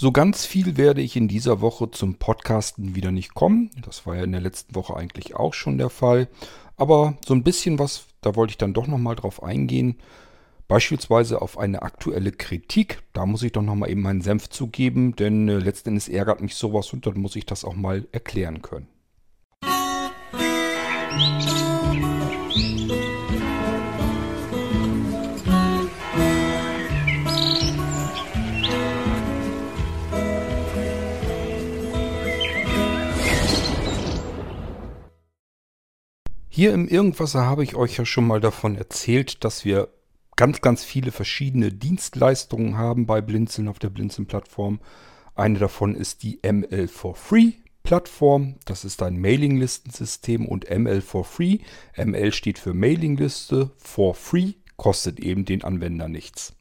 So ganz viel werde ich in dieser Woche zum Podcasten wieder nicht kommen. Das war ja in der letzten Woche eigentlich auch schon der Fall. Aber so ein bisschen was, da wollte ich dann doch nochmal drauf eingehen. Beispielsweise auf eine aktuelle Kritik. Da muss ich doch nochmal eben meinen Senf zugeben, denn äh, letzten Endes ärgert mich sowas und dann muss ich das auch mal erklären können. Hier im Irgendwasser habe ich euch ja schon mal davon erzählt, dass wir ganz, ganz viele verschiedene Dienstleistungen haben bei Blinzeln auf der Blinzeln-Plattform. Eine davon ist die ML for Free Plattform. Das ist ein Mailinglistensystem und ML for Free. ML steht für Mailingliste, for Free kostet eben den Anwender nichts.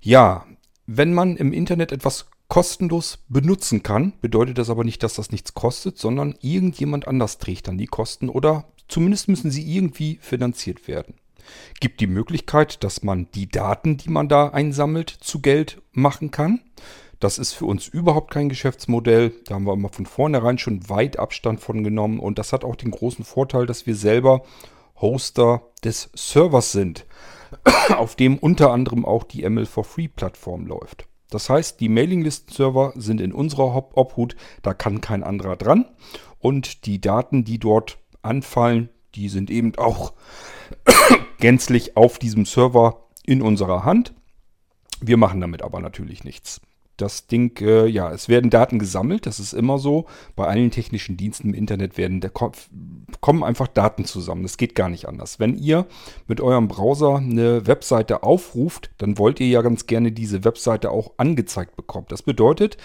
Ja, wenn man im Internet etwas kostenlos benutzen kann, bedeutet das aber nicht, dass das nichts kostet, sondern irgendjemand anders trägt dann die Kosten oder Zumindest müssen sie irgendwie finanziert werden. Gibt die Möglichkeit, dass man die Daten, die man da einsammelt, zu Geld machen kann. Das ist für uns überhaupt kein Geschäftsmodell. Da haben wir immer von vornherein schon weit Abstand von genommen. Und das hat auch den großen Vorteil, dass wir selber Hoster des Servers sind, auf dem unter anderem auch die ML4Free-Plattform läuft. Das heißt, die Mailinglisten-Server sind in unserer Obhut, da kann kein anderer dran. Und die Daten, die dort anfallen, die sind eben auch gänzlich auf diesem Server in unserer Hand. Wir machen damit aber natürlich nichts. Das Ding, äh, ja, es werden Daten gesammelt, das ist immer so. Bei allen technischen Diensten im Internet werden der kommen einfach Daten zusammen. Das geht gar nicht anders. Wenn ihr mit eurem Browser eine Webseite aufruft, dann wollt ihr ja ganz gerne diese Webseite auch angezeigt bekommen. Das bedeutet,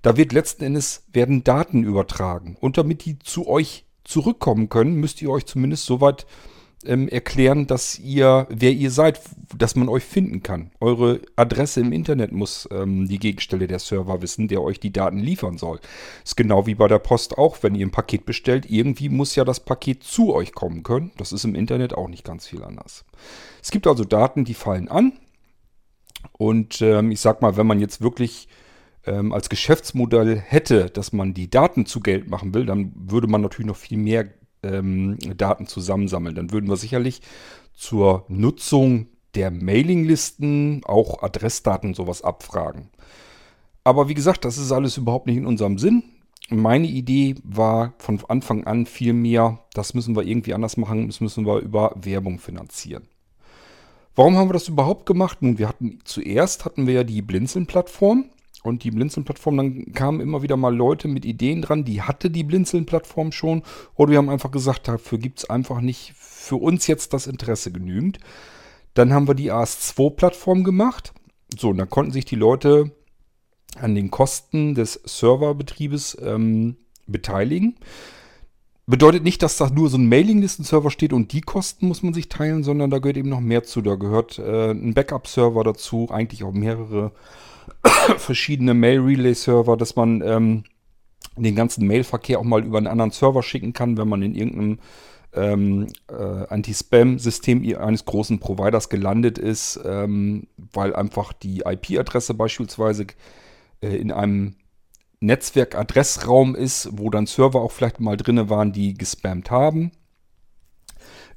da wird letzten Endes werden Daten übertragen. Und damit die zu euch zurückkommen können, müsst ihr euch zumindest soweit ähm, erklären, dass ihr, wer ihr seid, dass man euch finden kann. Eure Adresse im Internet muss ähm, die Gegenstelle der Server wissen, der euch die Daten liefern soll. Ist genau wie bei der Post auch, wenn ihr ein Paket bestellt, irgendwie muss ja das Paket zu euch kommen können. Das ist im Internet auch nicht ganz viel anders. Es gibt also Daten, die fallen an. Und ähm, ich sag mal, wenn man jetzt wirklich ähm, als Geschäftsmodell hätte, dass man die Daten zu Geld machen will, dann würde man natürlich noch viel mehr ähm, Daten zusammensammeln. Dann würden wir sicherlich zur Nutzung der Mailinglisten auch Adressdaten sowas abfragen. Aber wie gesagt, das ist alles überhaupt nicht in unserem Sinn. Meine Idee war von Anfang an viel mehr, das müssen wir irgendwie anders machen, das müssen wir über Werbung finanzieren. Warum haben wir das überhaupt gemacht? Nun, wir hatten zuerst hatten wir ja die Blinzeln-Plattform und die Blinzeln-Plattform, dann kamen immer wieder mal Leute mit Ideen dran, die hatte die Blinzeln-Plattform schon. Oder wir haben einfach gesagt, dafür gibt es einfach nicht für uns jetzt das Interesse genügend. Dann haben wir die AS2-Plattform gemacht. So, und da konnten sich die Leute an den Kosten des Serverbetriebes ähm, beteiligen. Bedeutet nicht, dass da nur so ein Mailinglisten-Server steht und die Kosten muss man sich teilen, sondern da gehört eben noch mehr zu. Da gehört äh, ein Backup-Server dazu, eigentlich auch mehrere verschiedene Mail-Relay-Server, dass man ähm, den ganzen Mailverkehr auch mal über einen anderen Server schicken kann, wenn man in irgendeinem ähm, äh, Anti-Spam-System eines großen Providers gelandet ist, ähm, weil einfach die IP-Adresse beispielsweise äh, in einem Netzwerkadressraum ist, wo dann Server auch vielleicht mal drinne waren, die gespammt haben.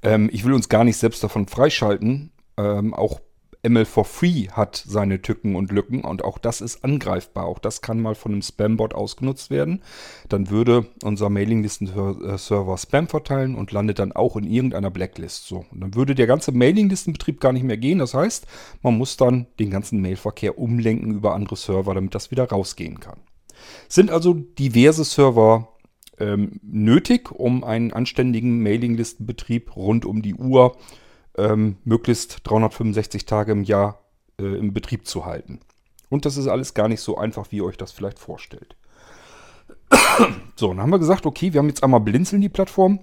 Ähm, ich will uns gar nicht selbst davon freischalten. Ähm, auch ML for Free hat seine Tücken und Lücken und auch das ist angreifbar. Auch das kann mal von einem Spam-Bot ausgenutzt werden. Dann würde unser Mailinglisten-Server Spam verteilen und landet dann auch in irgendeiner Blacklist. So, und dann würde der ganze Mailinglistenbetrieb gar nicht mehr gehen. Das heißt, man muss dann den ganzen Mailverkehr umlenken über andere Server, damit das wieder rausgehen kann. Sind also diverse Server ähm, nötig, um einen anständigen Mailinglistenbetrieb rund um die Uhr ähm, möglichst 365 Tage im Jahr äh, im Betrieb zu halten. Und das ist alles gar nicht so einfach, wie ihr euch das vielleicht vorstellt. so, dann haben wir gesagt, okay, wir haben jetzt einmal Blinzeln die Plattform,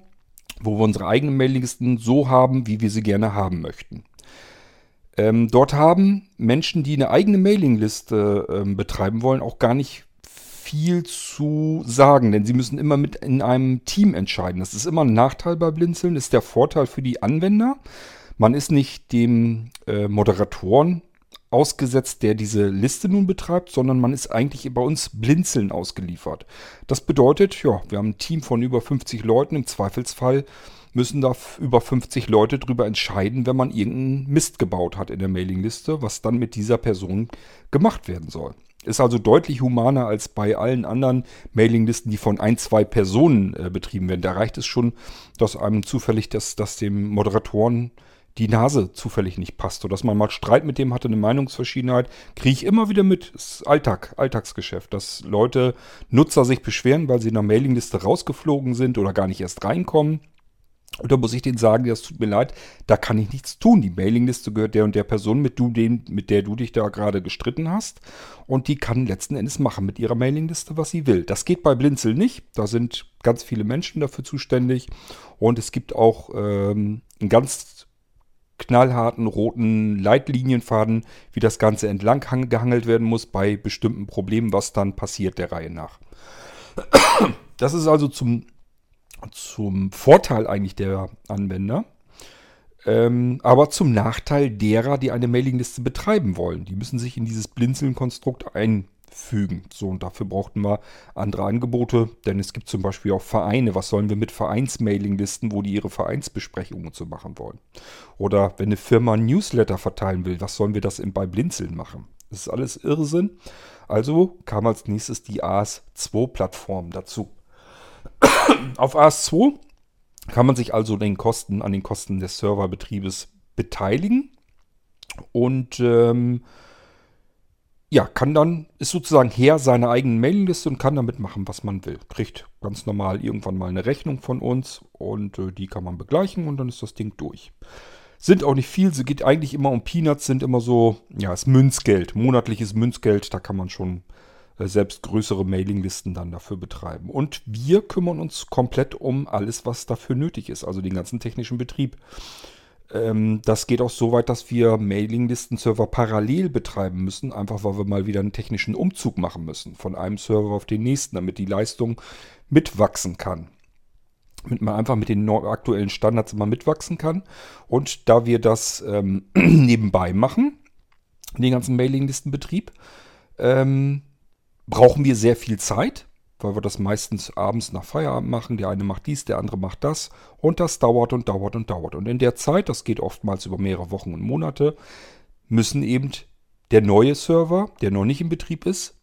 wo wir unsere eigenen Mailinglisten so haben, wie wir sie gerne haben möchten. Ähm, dort haben Menschen, die eine eigene Mailingliste ähm, betreiben wollen, auch gar nicht viel zu sagen, denn sie müssen immer mit in einem Team entscheiden. Das ist immer ein Nachteil bei Blinzeln, ist der Vorteil für die Anwender. Man ist nicht dem äh, Moderatoren ausgesetzt, der diese Liste nun betreibt, sondern man ist eigentlich bei uns Blinzeln ausgeliefert. Das bedeutet, ja, wir haben ein Team von über 50 Leuten. Im Zweifelsfall müssen da über 50 Leute drüber entscheiden, wenn man irgendeinen Mist gebaut hat in der Mailingliste, was dann mit dieser Person gemacht werden soll. Ist also deutlich humaner als bei allen anderen Mailinglisten, die von ein, zwei Personen äh, betrieben werden. Da reicht es schon, dass einem zufällig, dass, dass dem Moderatoren die Nase zufällig nicht passt oder dass man mal Streit mit dem hatte, eine Meinungsverschiedenheit, kriege ich immer wieder mit. Das ist Alltag, Alltagsgeschäft, dass Leute, Nutzer sich beschweren, weil sie in der Mailingliste rausgeflogen sind oder gar nicht erst reinkommen. Und da muss ich denen sagen, das tut mir leid, da kann ich nichts tun. Die Mailingliste gehört der und der Person, mit, du, den, mit der du dich da gerade gestritten hast. Und die kann letzten Endes machen mit ihrer Mailingliste, was sie will. Das geht bei Blinzel nicht. Da sind ganz viele Menschen dafür zuständig. Und es gibt auch ähm, einen ganz knallharten roten Leitlinienfaden, wie das Ganze entlang gehangelt werden muss bei bestimmten Problemen, was dann passiert der Reihe nach. Das ist also zum zum Vorteil eigentlich der Anwender, ähm, aber zum Nachteil derer, die eine Mailingliste betreiben wollen. Die müssen sich in dieses Blinzeln-Konstrukt einfügen. So, und dafür brauchten wir andere Angebote, denn es gibt zum Beispiel auch Vereine. Was sollen wir mit Vereins-Mailinglisten, wo die ihre Vereinsbesprechungen zu machen wollen? Oder wenn eine Firma Newsletter verteilen will, was sollen wir das bei Blinzeln machen? Das ist alles Irrsinn. Also kam als nächstes die AS2-Plattform dazu. Auf AS2 kann man sich also den Kosten, an den Kosten des Serverbetriebes beteiligen und ähm, ja, kann dann, ist sozusagen Herr seiner eigenen Mailingliste und kann damit machen, was man will. Kriegt ganz normal irgendwann mal eine Rechnung von uns und äh, die kann man begleichen und dann ist das Ding durch. Sind auch nicht viel, sie geht eigentlich immer um Peanuts, sind immer so, ja, ist Münzgeld, monatliches Münzgeld, da kann man schon äh, selbst größere Mailinglisten dann dafür betreiben. Und wir kümmern uns komplett um alles, was dafür nötig ist, also den ganzen technischen Betrieb. Ähm, das geht auch so weit, dass wir Mailinglisten-Server parallel betreiben müssen, einfach weil wir mal wieder einen technischen Umzug machen müssen, von einem Server auf den nächsten, damit die Leistung mitwachsen kann damit man einfach mit den aktuellen Standards immer mitwachsen kann. Und da wir das ähm, nebenbei machen, den ganzen Mailinglistenbetrieb, ähm, brauchen wir sehr viel Zeit, weil wir das meistens abends nach Feierabend machen. Der eine macht dies, der andere macht das. Und das dauert und dauert und dauert. Und in der Zeit, das geht oftmals über mehrere Wochen und Monate, müssen eben der neue Server, der noch nicht in Betrieb ist,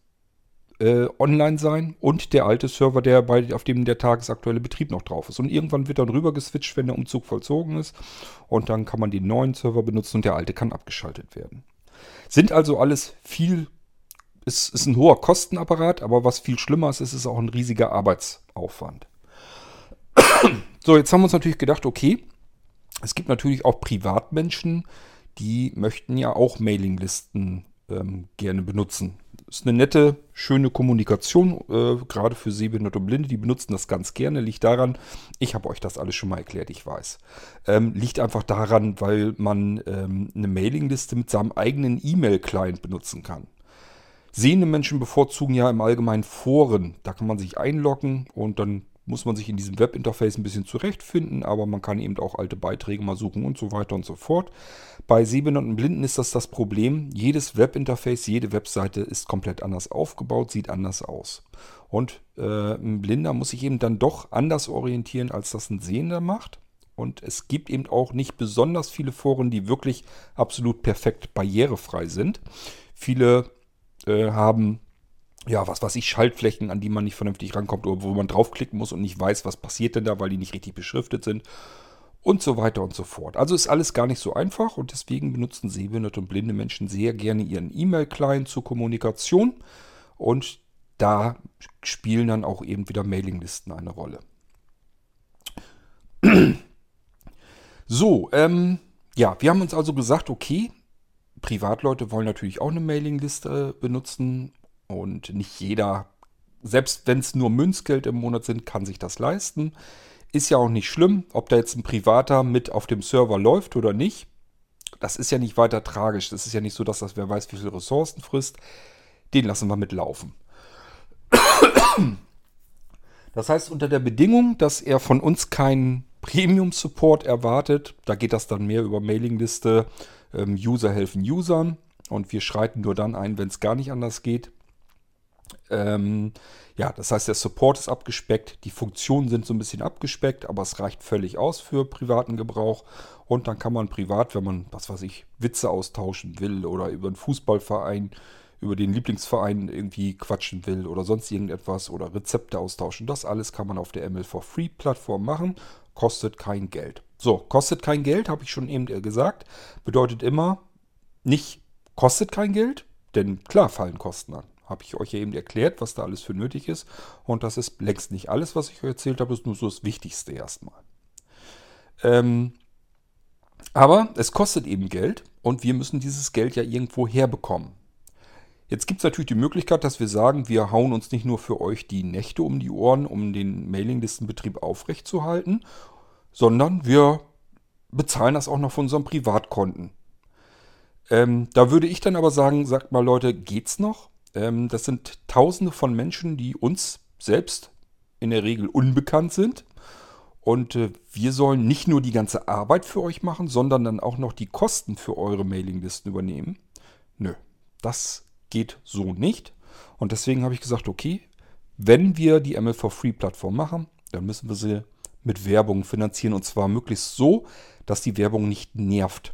äh, online sein und der alte Server, der bei, auf dem der tagesaktuelle Betrieb noch drauf ist. Und irgendwann wird dann rüber geswitcht, wenn der Umzug vollzogen ist. Und dann kann man den neuen Server benutzen und der alte kann abgeschaltet werden. Sind also alles viel es ist ein hoher Kostenapparat, aber was viel schlimmer ist, ist es auch ein riesiger Arbeitsaufwand. So, jetzt haben wir uns natürlich gedacht, okay, es gibt natürlich auch Privatmenschen, die möchten ja auch Mailinglisten ähm, gerne benutzen. Ist eine nette, schöne Kommunikation, äh, gerade für Sehbehinderte und Blinde, die benutzen das ganz gerne. Liegt daran, ich habe euch das alles schon mal erklärt, ich weiß. Ähm, liegt einfach daran, weil man ähm, eine Mailingliste mit seinem eigenen E-Mail-Client benutzen kann. Sehende Menschen bevorzugen ja im Allgemeinen Foren. Da kann man sich einloggen und dann muss man sich in diesem Webinterface ein bisschen zurechtfinden, aber man kann eben auch alte Beiträge mal suchen und so weiter und so fort. Bei Sehbehinderten Blinden ist das das Problem. Jedes Webinterface, jede Webseite ist komplett anders aufgebaut, sieht anders aus. Und äh, ein Blinder muss sich eben dann doch anders orientieren, als das ein Sehender macht. Und es gibt eben auch nicht besonders viele Foren, die wirklich absolut perfekt barrierefrei sind. Viele äh, haben, ja, was weiß ich, Schaltflächen, an die man nicht vernünftig rankommt oder wo man draufklicken muss und nicht weiß, was passiert denn da, weil die nicht richtig beschriftet sind und so weiter und so fort. Also ist alles gar nicht so einfach und deswegen benutzen sehbehinderte und blinde Menschen sehr gerne ihren E-Mail-Client zur Kommunikation und da spielen dann auch eben wieder Mailinglisten eine Rolle. So, ähm, ja, wir haben uns also gesagt, okay, Privatleute wollen natürlich auch eine Mailingliste benutzen und nicht jeder, selbst wenn es nur Münzgeld im Monat sind, kann sich das leisten. Ist ja auch nicht schlimm, ob da jetzt ein Privater mit auf dem Server läuft oder nicht. Das ist ja nicht weiter tragisch. Das ist ja nicht so, dass das wer weiß, wie viele Ressourcen frisst. Den lassen wir mitlaufen. Das heißt, unter der Bedingung, dass er von uns keinen Premium-Support erwartet, da geht das dann mehr über Mailingliste, ähm, User helfen Usern. und wir schreiten nur dann ein, wenn es gar nicht anders geht. Ähm, ja, das heißt, der Support ist abgespeckt, die Funktionen sind so ein bisschen abgespeckt, aber es reicht völlig aus für privaten Gebrauch. Und dann kann man privat, wenn man, was weiß ich, Witze austauschen will oder über einen Fußballverein, über den Lieblingsverein irgendwie quatschen will oder sonst irgendetwas oder Rezepte austauschen. Das alles kann man auf der ML for Free Plattform machen, kostet kein Geld. So, kostet kein Geld, habe ich schon eben gesagt. Bedeutet immer, nicht kostet kein Geld, denn klar fallen Kosten an. Habe ich euch ja eben erklärt, was da alles für nötig ist. Und das ist längst nicht alles, was ich euch erzählt habe, ist nur so das Wichtigste erstmal. Ähm, aber es kostet eben Geld und wir müssen dieses Geld ja irgendwo herbekommen. Jetzt gibt es natürlich die Möglichkeit, dass wir sagen, wir hauen uns nicht nur für euch die Nächte um die Ohren, um den Mailinglistenbetrieb aufrechtzuerhalten, sondern wir bezahlen das auch noch von unseren Privatkonten. Ähm, da würde ich dann aber sagen, sagt mal Leute, geht's noch? Ähm, das sind Tausende von Menschen, die uns selbst in der Regel unbekannt sind. Und äh, wir sollen nicht nur die ganze Arbeit für euch machen, sondern dann auch noch die Kosten für eure Mailinglisten übernehmen. Nö, das geht so nicht. Und deswegen habe ich gesagt, okay, wenn wir die ML for Free Plattform machen, dann müssen wir sie mit Werbung finanzieren. Und zwar möglichst so, dass die Werbung nicht nervt.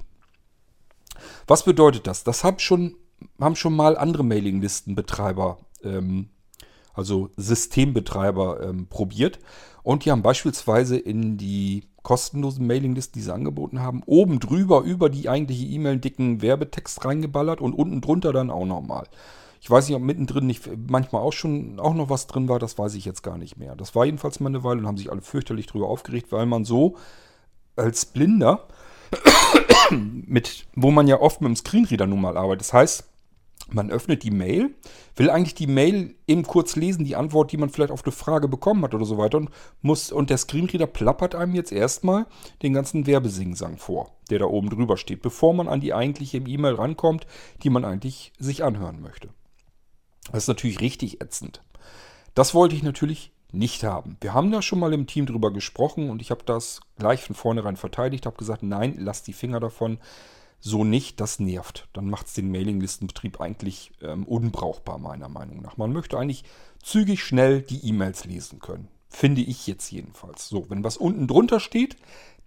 Was bedeutet das? Das haben schon, haben schon mal andere Mailinglistenbetreiber, ähm, also Systembetreiber ähm, probiert. Und die haben beispielsweise in die kostenlosen Mailinglisten, die sie angeboten haben, oben drüber über die eigentliche E-Mail einen dicken Werbetext reingeballert und unten drunter dann auch nochmal. Ich weiß nicht, ob mittendrin nicht manchmal auch schon auch noch was drin war, das weiß ich jetzt gar nicht mehr. Das war jedenfalls mal eine Weile und haben sich alle fürchterlich drüber aufgeregt, weil man so als Blinder mit, wo man ja oft mit dem Screenreader nun mal arbeitet. Das heißt, man öffnet die Mail, will eigentlich die Mail eben kurz lesen, die Antwort, die man vielleicht auf eine Frage bekommen hat oder so weiter und muss, und der Screenreader plappert einem jetzt erstmal den ganzen Werbesingsang vor, der da oben drüber steht, bevor man an die eigentliche E-Mail rankommt, die man eigentlich sich anhören möchte. Das ist natürlich richtig ätzend. Das wollte ich natürlich nicht haben. Wir haben da schon mal im Team drüber gesprochen und ich habe das gleich von vornherein verteidigt, habe gesagt, nein, lasst die Finger davon. So nicht, das nervt. Dann macht es den Mailinglistenbetrieb eigentlich ähm, unbrauchbar, meiner Meinung nach. Man möchte eigentlich zügig schnell die E-Mails lesen können. Finde ich jetzt jedenfalls. So, wenn was unten drunter steht,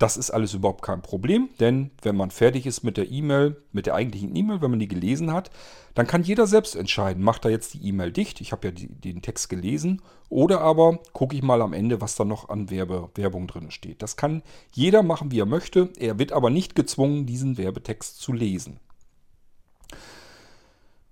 das ist alles überhaupt kein Problem, denn wenn man fertig ist mit der E-Mail, mit der eigentlichen E-Mail, wenn man die gelesen hat, dann kann jeder selbst entscheiden, macht er jetzt die E-Mail dicht, ich habe ja die, den Text gelesen, oder aber gucke ich mal am Ende, was da noch an Werbe, Werbung drin steht. Das kann jeder machen, wie er möchte, er wird aber nicht gezwungen, diesen Werbetext zu lesen.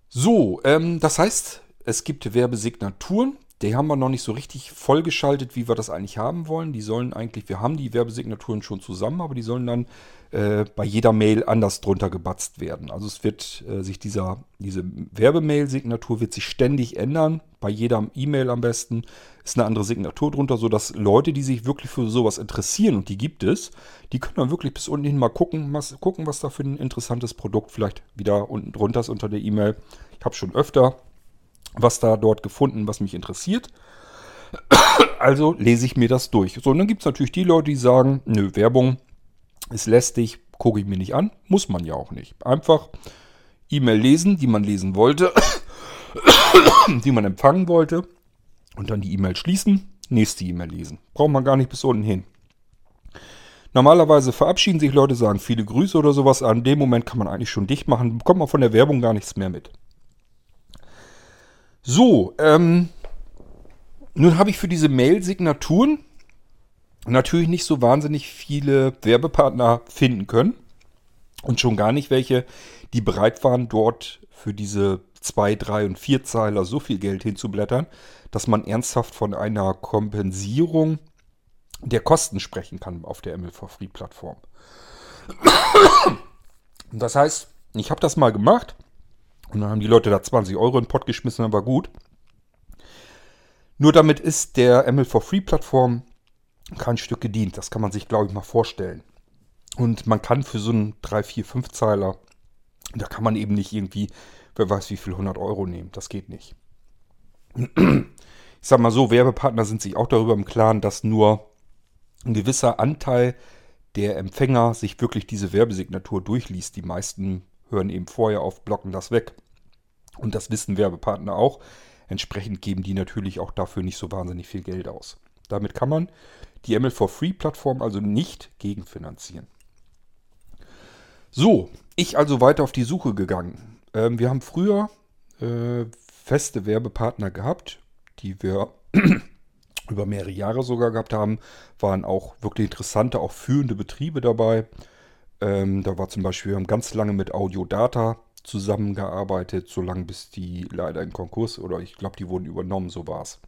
So, ähm, das heißt, es gibt Werbesignaturen, die haben wir noch nicht so richtig vollgeschaltet, wie wir das eigentlich haben wollen. Die sollen eigentlich, wir haben die Werbesignaturen schon zusammen, aber die sollen dann äh, bei jeder Mail anders drunter gebatzt werden. Also es wird äh, sich dieser, diese Werbemail-Signatur wird sich ständig ändern. Bei jeder E-Mail am besten ist eine andere Signatur drunter, sodass Leute, die sich wirklich für sowas interessieren, und die gibt es, die können dann wirklich bis unten hin mal gucken, was, gucken, was da für ein interessantes Produkt vielleicht wieder unten drunter ist unter der E-Mail. Ich habe schon öfter was da dort gefunden, was mich interessiert. Also lese ich mir das durch. So, und dann gibt es natürlich die Leute, die sagen, nö, Werbung ist lästig, gucke ich mir nicht an. Muss man ja auch nicht. Einfach E-Mail lesen, die man lesen wollte, die man empfangen wollte. Und dann die E-Mail schließen, nächste E-Mail lesen. Braucht man gar nicht bis unten hin. Normalerweise verabschieden sich Leute, sagen viele Grüße oder sowas. An dem Moment kann man eigentlich schon dicht machen, bekommt man von der Werbung gar nichts mehr mit. So, ähm, nun habe ich für diese Mail-Signaturen natürlich nicht so wahnsinnig viele Werbepartner finden können. Und schon gar nicht welche, die bereit waren, dort für diese 2, 3 und 4 Zeiler so viel Geld hinzublättern, dass man ernsthaft von einer Kompensierung der Kosten sprechen kann auf der ML for Free Plattform. Das heißt, ich habe das mal gemacht und dann haben die Leute da 20 Euro in den Pott geschmissen, aber gut. Nur damit ist der ML for Free Plattform kein Stück gedient. Das kann man sich, glaube ich, mal vorstellen. Und man kann für so einen 3, 4, 5 Zeiler, da kann man eben nicht irgendwie, wer weiß wie viel, 100 Euro nehmen. Das geht nicht. Ich sag mal so, Werbepartner sind sich auch darüber im Klaren, dass nur ein gewisser Anteil der Empfänger sich wirklich diese Werbesignatur durchliest. Die meisten hören eben vorher auf, blocken das weg. Und das wissen Werbepartner auch. Entsprechend geben die natürlich auch dafür nicht so wahnsinnig viel Geld aus. Damit kann man die ML4Free-Plattform also nicht gegenfinanzieren. So, ich also weiter auf die Suche gegangen. Ähm, wir haben früher äh, feste Werbepartner gehabt, die wir über mehrere Jahre sogar gehabt haben. Waren auch wirklich interessante, auch führende Betriebe dabei. Ähm, da war zum Beispiel, wir haben ganz lange mit Audiodata zusammengearbeitet, so lange bis die leider in Konkurs oder ich glaube, die wurden übernommen, so war es.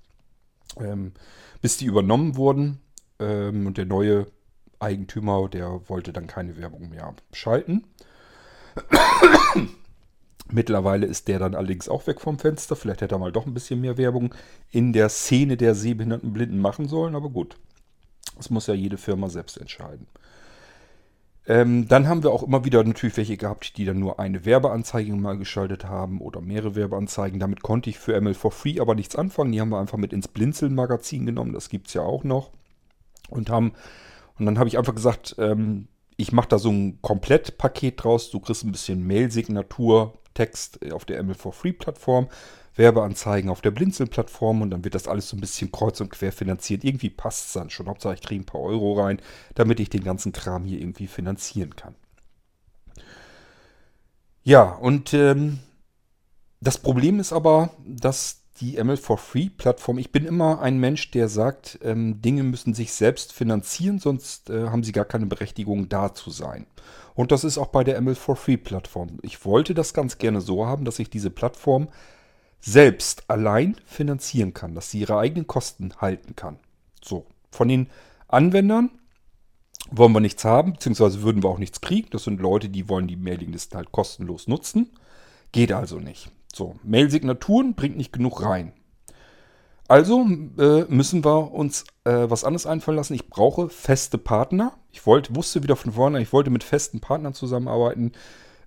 Ähm, bis die übernommen wurden ähm, und der neue Eigentümer, der wollte dann keine Werbung mehr schalten. Mittlerweile ist der dann allerdings auch weg vom Fenster. Vielleicht hätte er mal doch ein bisschen mehr Werbung in der Szene der sehbehinderten Blinden machen sollen, aber gut. Das muss ja jede Firma selbst entscheiden. Ähm, dann haben wir auch immer wieder natürlich welche gehabt, die dann nur eine Werbeanzeige mal geschaltet haben oder mehrere Werbeanzeigen. Damit konnte ich für ML for Free aber nichts anfangen. Die haben wir einfach mit ins Blinzeln-Magazin genommen. Das gibt es ja auch noch. Und haben, und dann habe ich einfach gesagt, ähm, ich mache da so ein Komplettpaket draus. Du kriegst ein bisschen Mail-Signatur, Text auf der ML for Free Plattform. Werbeanzeigen auf der Blinzeln-Plattform und dann wird das alles so ein bisschen kreuz und quer finanziert. Irgendwie passt es dann schon. Hauptsache ich kriege ein paar Euro rein, damit ich den ganzen Kram hier irgendwie finanzieren kann. Ja, und ähm, das Problem ist aber, dass die ML4Free-Plattform, ich bin immer ein Mensch, der sagt, ähm, Dinge müssen sich selbst finanzieren, sonst äh, haben sie gar keine Berechtigung da zu sein. Und das ist auch bei der ML4Free-Plattform. Ich wollte das ganz gerne so haben, dass ich diese Plattform selbst allein finanzieren kann, dass sie ihre eigenen Kosten halten kann. So, von den Anwendern wollen wir nichts haben, beziehungsweise würden wir auch nichts kriegen. Das sind Leute, die wollen die Mailinglisten halt kostenlos nutzen. Geht also nicht. So, Mail-Signaturen bringt nicht genug rein. Also äh, müssen wir uns äh, was anderes einfallen lassen. Ich brauche feste Partner. Ich wollte, wusste wieder von vorne, ich wollte mit festen Partnern zusammenarbeiten.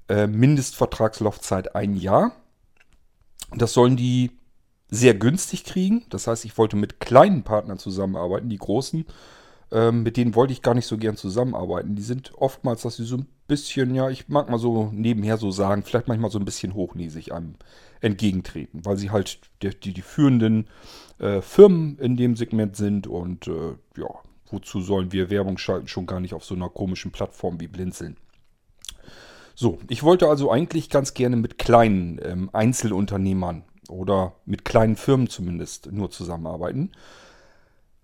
Äh, Mindestvertragslaufzeit ein Jahr. Das sollen die sehr günstig kriegen. Das heißt, ich wollte mit kleinen Partnern zusammenarbeiten. Die großen, ähm, mit denen wollte ich gar nicht so gern zusammenarbeiten. Die sind oftmals, dass sie so ein bisschen, ja, ich mag mal so nebenher so sagen, vielleicht manchmal so ein bisschen hochnäsig einem entgegentreten, weil sie halt die, die, die führenden äh, Firmen in dem Segment sind und äh, ja, wozu sollen wir Werbung schalten, schon gar nicht auf so einer komischen Plattform wie Blinzeln. So, ich wollte also eigentlich ganz gerne mit kleinen ähm, Einzelunternehmern oder mit kleinen Firmen zumindest nur zusammenarbeiten.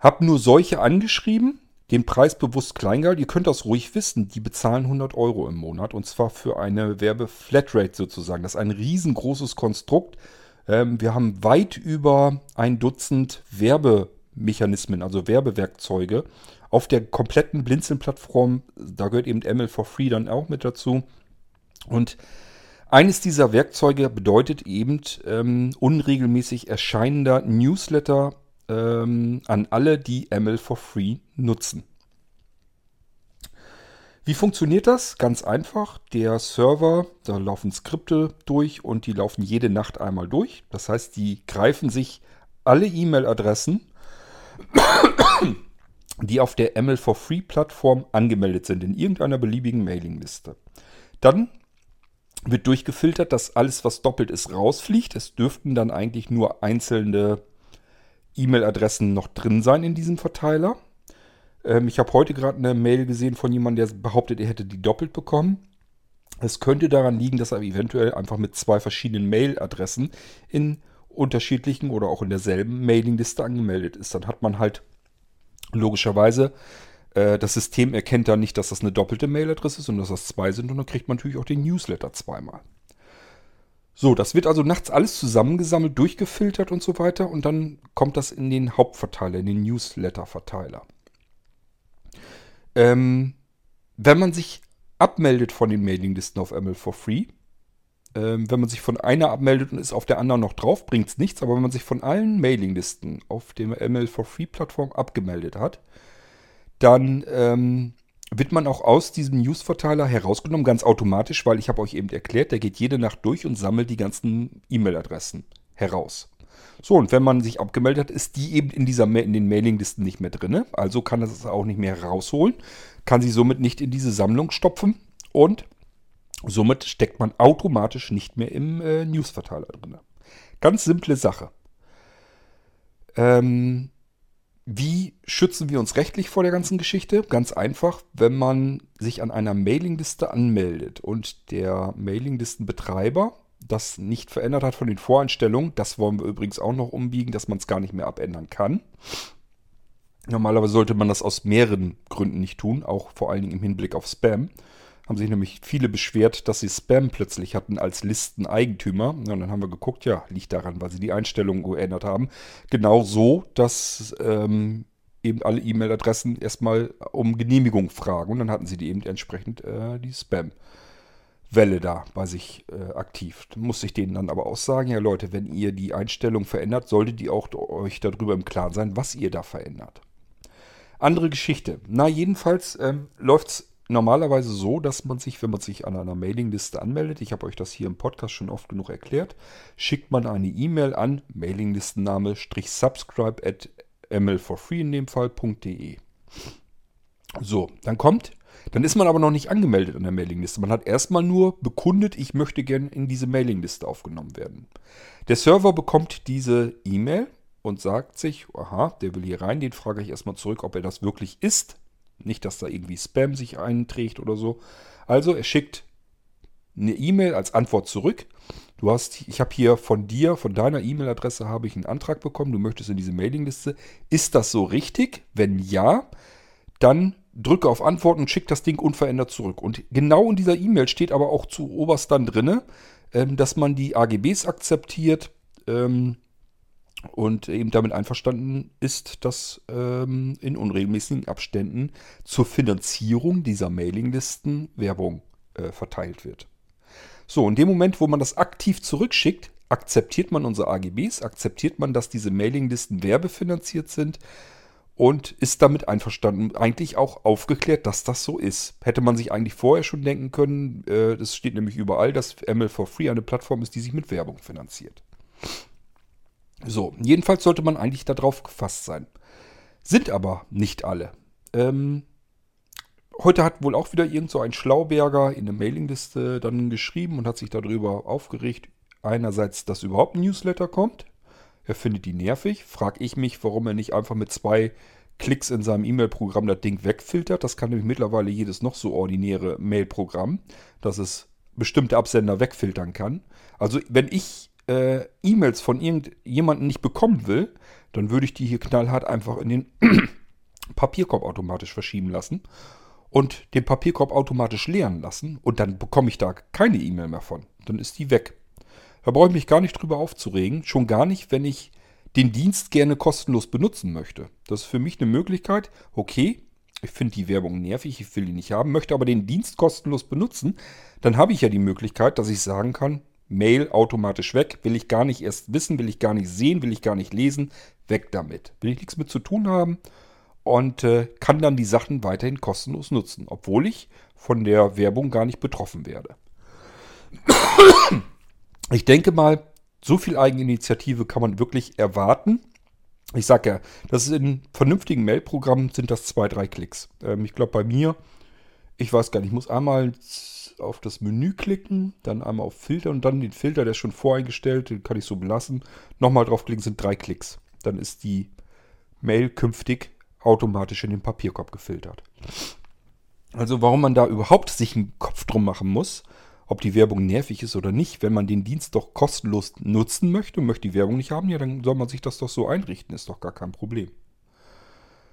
Hab nur solche angeschrieben, den Preis bewusst klein gehalten. Ihr könnt das ruhig wissen, die bezahlen 100 Euro im Monat und zwar für eine Werbeflatrate sozusagen. Das ist ein riesengroßes Konstrukt. Ähm, wir haben weit über ein Dutzend Werbemechanismen, also Werbewerkzeuge auf der kompletten Blinzeln-Plattform. Da gehört eben ML for Free dann auch mit dazu. Und eines dieser Werkzeuge bedeutet eben ähm, unregelmäßig erscheinender Newsletter ähm, an alle, die ML for Free nutzen. Wie funktioniert das? Ganz einfach. Der Server, da laufen Skripte durch und die laufen jede Nacht einmal durch. Das heißt, die greifen sich alle E-Mail-Adressen, die auf der ML for Free Plattform angemeldet sind, in irgendeiner beliebigen Mailingliste. Dann wird durchgefiltert, dass alles, was doppelt ist, rausfliegt. Es dürften dann eigentlich nur einzelne E-Mail-Adressen noch drin sein in diesem Verteiler. Ähm, ich habe heute gerade eine Mail gesehen von jemandem, der behauptet, er hätte die doppelt bekommen. Es könnte daran liegen, dass er eventuell einfach mit zwei verschiedenen Mail-Adressen in unterschiedlichen oder auch in derselben Mailingliste angemeldet ist. Dann hat man halt logischerweise äh, das System erkennt dann nicht, dass das eine doppelte Mailadresse ist, sondern dass das zwei sind und dann kriegt man natürlich auch den Newsletter zweimal. So, das wird also nachts alles zusammengesammelt, durchgefiltert und so weiter und dann kommt das in den Hauptverteiler, in den Newsletter-Verteiler. Ähm, wenn man sich abmeldet von den Mailinglisten auf ML for Free, ähm, wenn man sich von einer abmeldet und ist auf der anderen noch drauf, bringt es nichts, aber wenn man sich von allen Mailinglisten auf der ML for Free Plattform abgemeldet hat, dann ähm, wird man auch aus diesem News-Verteiler herausgenommen, ganz automatisch, weil ich habe euch eben erklärt, der geht jede Nacht durch und sammelt die ganzen E-Mail-Adressen heraus. So, und wenn man sich abgemeldet hat, ist die eben in, dieser, in den Mailinglisten nicht mehr drin. Also kann das auch nicht mehr rausholen, kann sie somit nicht in diese Sammlung stopfen und Somit steckt man automatisch nicht mehr im äh, Newsverteiler drin. Ganz simple Sache. Ähm, wie schützen wir uns rechtlich vor der ganzen Geschichte? Ganz einfach, wenn man sich an einer Mailingliste anmeldet und der Mailinglistenbetreiber das nicht verändert hat von den Voreinstellungen, das wollen wir übrigens auch noch umbiegen, dass man es gar nicht mehr abändern kann. Normalerweise sollte man das aus mehreren Gründen nicht tun, auch vor allen Dingen im Hinblick auf Spam haben sich nämlich viele beschwert, dass sie Spam plötzlich hatten als Listeneigentümer. Und dann haben wir geguckt, ja, liegt daran, weil sie die Einstellungen geändert haben. Genau so, dass ähm, eben alle E-Mail-Adressen erstmal um Genehmigung fragen. Und dann hatten sie die eben entsprechend äh, die Spam-Welle da bei sich äh, aktiv. Da musste ich denen dann aber auch sagen, ja Leute, wenn ihr die Einstellung verändert, solltet ihr auch euch darüber im Klaren sein, was ihr da verändert. Andere Geschichte. Na, jedenfalls ähm, läuft es normalerweise so, dass man sich, wenn man sich an einer Mailingliste anmeldet, ich habe euch das hier im Podcast schon oft genug erklärt, schickt man eine E-Mail an mailinglistenname-subscribe at ml4free in dem Fall.de. So, dann kommt, dann ist man aber noch nicht angemeldet an der Mailingliste. Man hat erstmal nur bekundet, ich möchte gern in diese Mailingliste aufgenommen werden. Der Server bekommt diese E-Mail und sagt sich, aha, der will hier rein, den frage ich erstmal zurück, ob er das wirklich ist. Nicht, dass da irgendwie Spam sich einträgt oder so. Also er schickt eine E-Mail als Antwort zurück. Du hast, ich habe hier von dir, von deiner E-Mail-Adresse habe ich einen Antrag bekommen. Du möchtest in diese Mailingliste. Ist das so richtig? Wenn ja, dann drücke auf Antworten und schick das Ding unverändert zurück. Und genau in dieser E-Mail steht aber auch zu oberst dann drinne, ähm, dass man die AGBs akzeptiert, ähm, und eben damit einverstanden ist, dass ähm, in unregelmäßigen Abständen zur Finanzierung dieser Mailinglisten Werbung äh, verteilt wird. So, in dem Moment, wo man das aktiv zurückschickt, akzeptiert man unsere AGBs, akzeptiert man, dass diese Mailinglisten werbefinanziert sind und ist damit einverstanden, eigentlich auch aufgeklärt, dass das so ist. Hätte man sich eigentlich vorher schon denken können, äh, das steht nämlich überall, dass ML for Free eine Plattform ist, die sich mit Werbung finanziert. So, jedenfalls sollte man eigentlich darauf gefasst sein. Sind aber nicht alle. Ähm, heute hat wohl auch wieder irgend so ein Schlauberger in der Mailingliste dann geschrieben und hat sich darüber aufgeregt. Einerseits, dass überhaupt ein Newsletter kommt. Er findet die nervig. Frag ich mich, warum er nicht einfach mit zwei Klicks in seinem E-Mail-Programm das Ding wegfiltert. Das kann nämlich mittlerweile jedes noch so ordinäre Mail-Programm, dass es bestimmte Absender wegfiltern kann. Also wenn ich äh, E-Mails von irgendjemandem nicht bekommen will, dann würde ich die hier knallhart einfach in den Papierkorb automatisch verschieben lassen und den Papierkorb automatisch leeren lassen und dann bekomme ich da keine E-Mail mehr von. Dann ist die weg. Da brauche ich mich gar nicht drüber aufzuregen. Schon gar nicht, wenn ich den Dienst gerne kostenlos benutzen möchte. Das ist für mich eine Möglichkeit. Okay, ich finde die Werbung nervig, ich will die nicht haben, möchte aber den Dienst kostenlos benutzen. Dann habe ich ja die Möglichkeit, dass ich sagen kann, Mail automatisch weg. Will ich gar nicht erst wissen, will ich gar nicht sehen, will ich gar nicht lesen. Weg damit. Will ich nichts mit zu tun haben und äh, kann dann die Sachen weiterhin kostenlos nutzen, obwohl ich von der Werbung gar nicht betroffen werde. Ich denke mal, so viel Eigeninitiative kann man wirklich erwarten. Ich sage ja, das ist in vernünftigen Mailprogrammen sind das zwei, drei Klicks. Ähm, ich glaube bei mir, ich weiß gar nicht, ich muss einmal auf das Menü klicken, dann einmal auf Filter und dann den Filter, der ist schon voreingestellt, den kann ich so belassen. Nochmal draufklicken, sind drei Klicks. Dann ist die Mail künftig automatisch in den Papierkorb gefiltert. Also warum man da überhaupt sich einen Kopf drum machen muss, ob die Werbung nervig ist oder nicht, wenn man den Dienst doch kostenlos nutzen möchte und möchte die Werbung nicht haben, ja, dann soll man sich das doch so einrichten, ist doch gar kein Problem.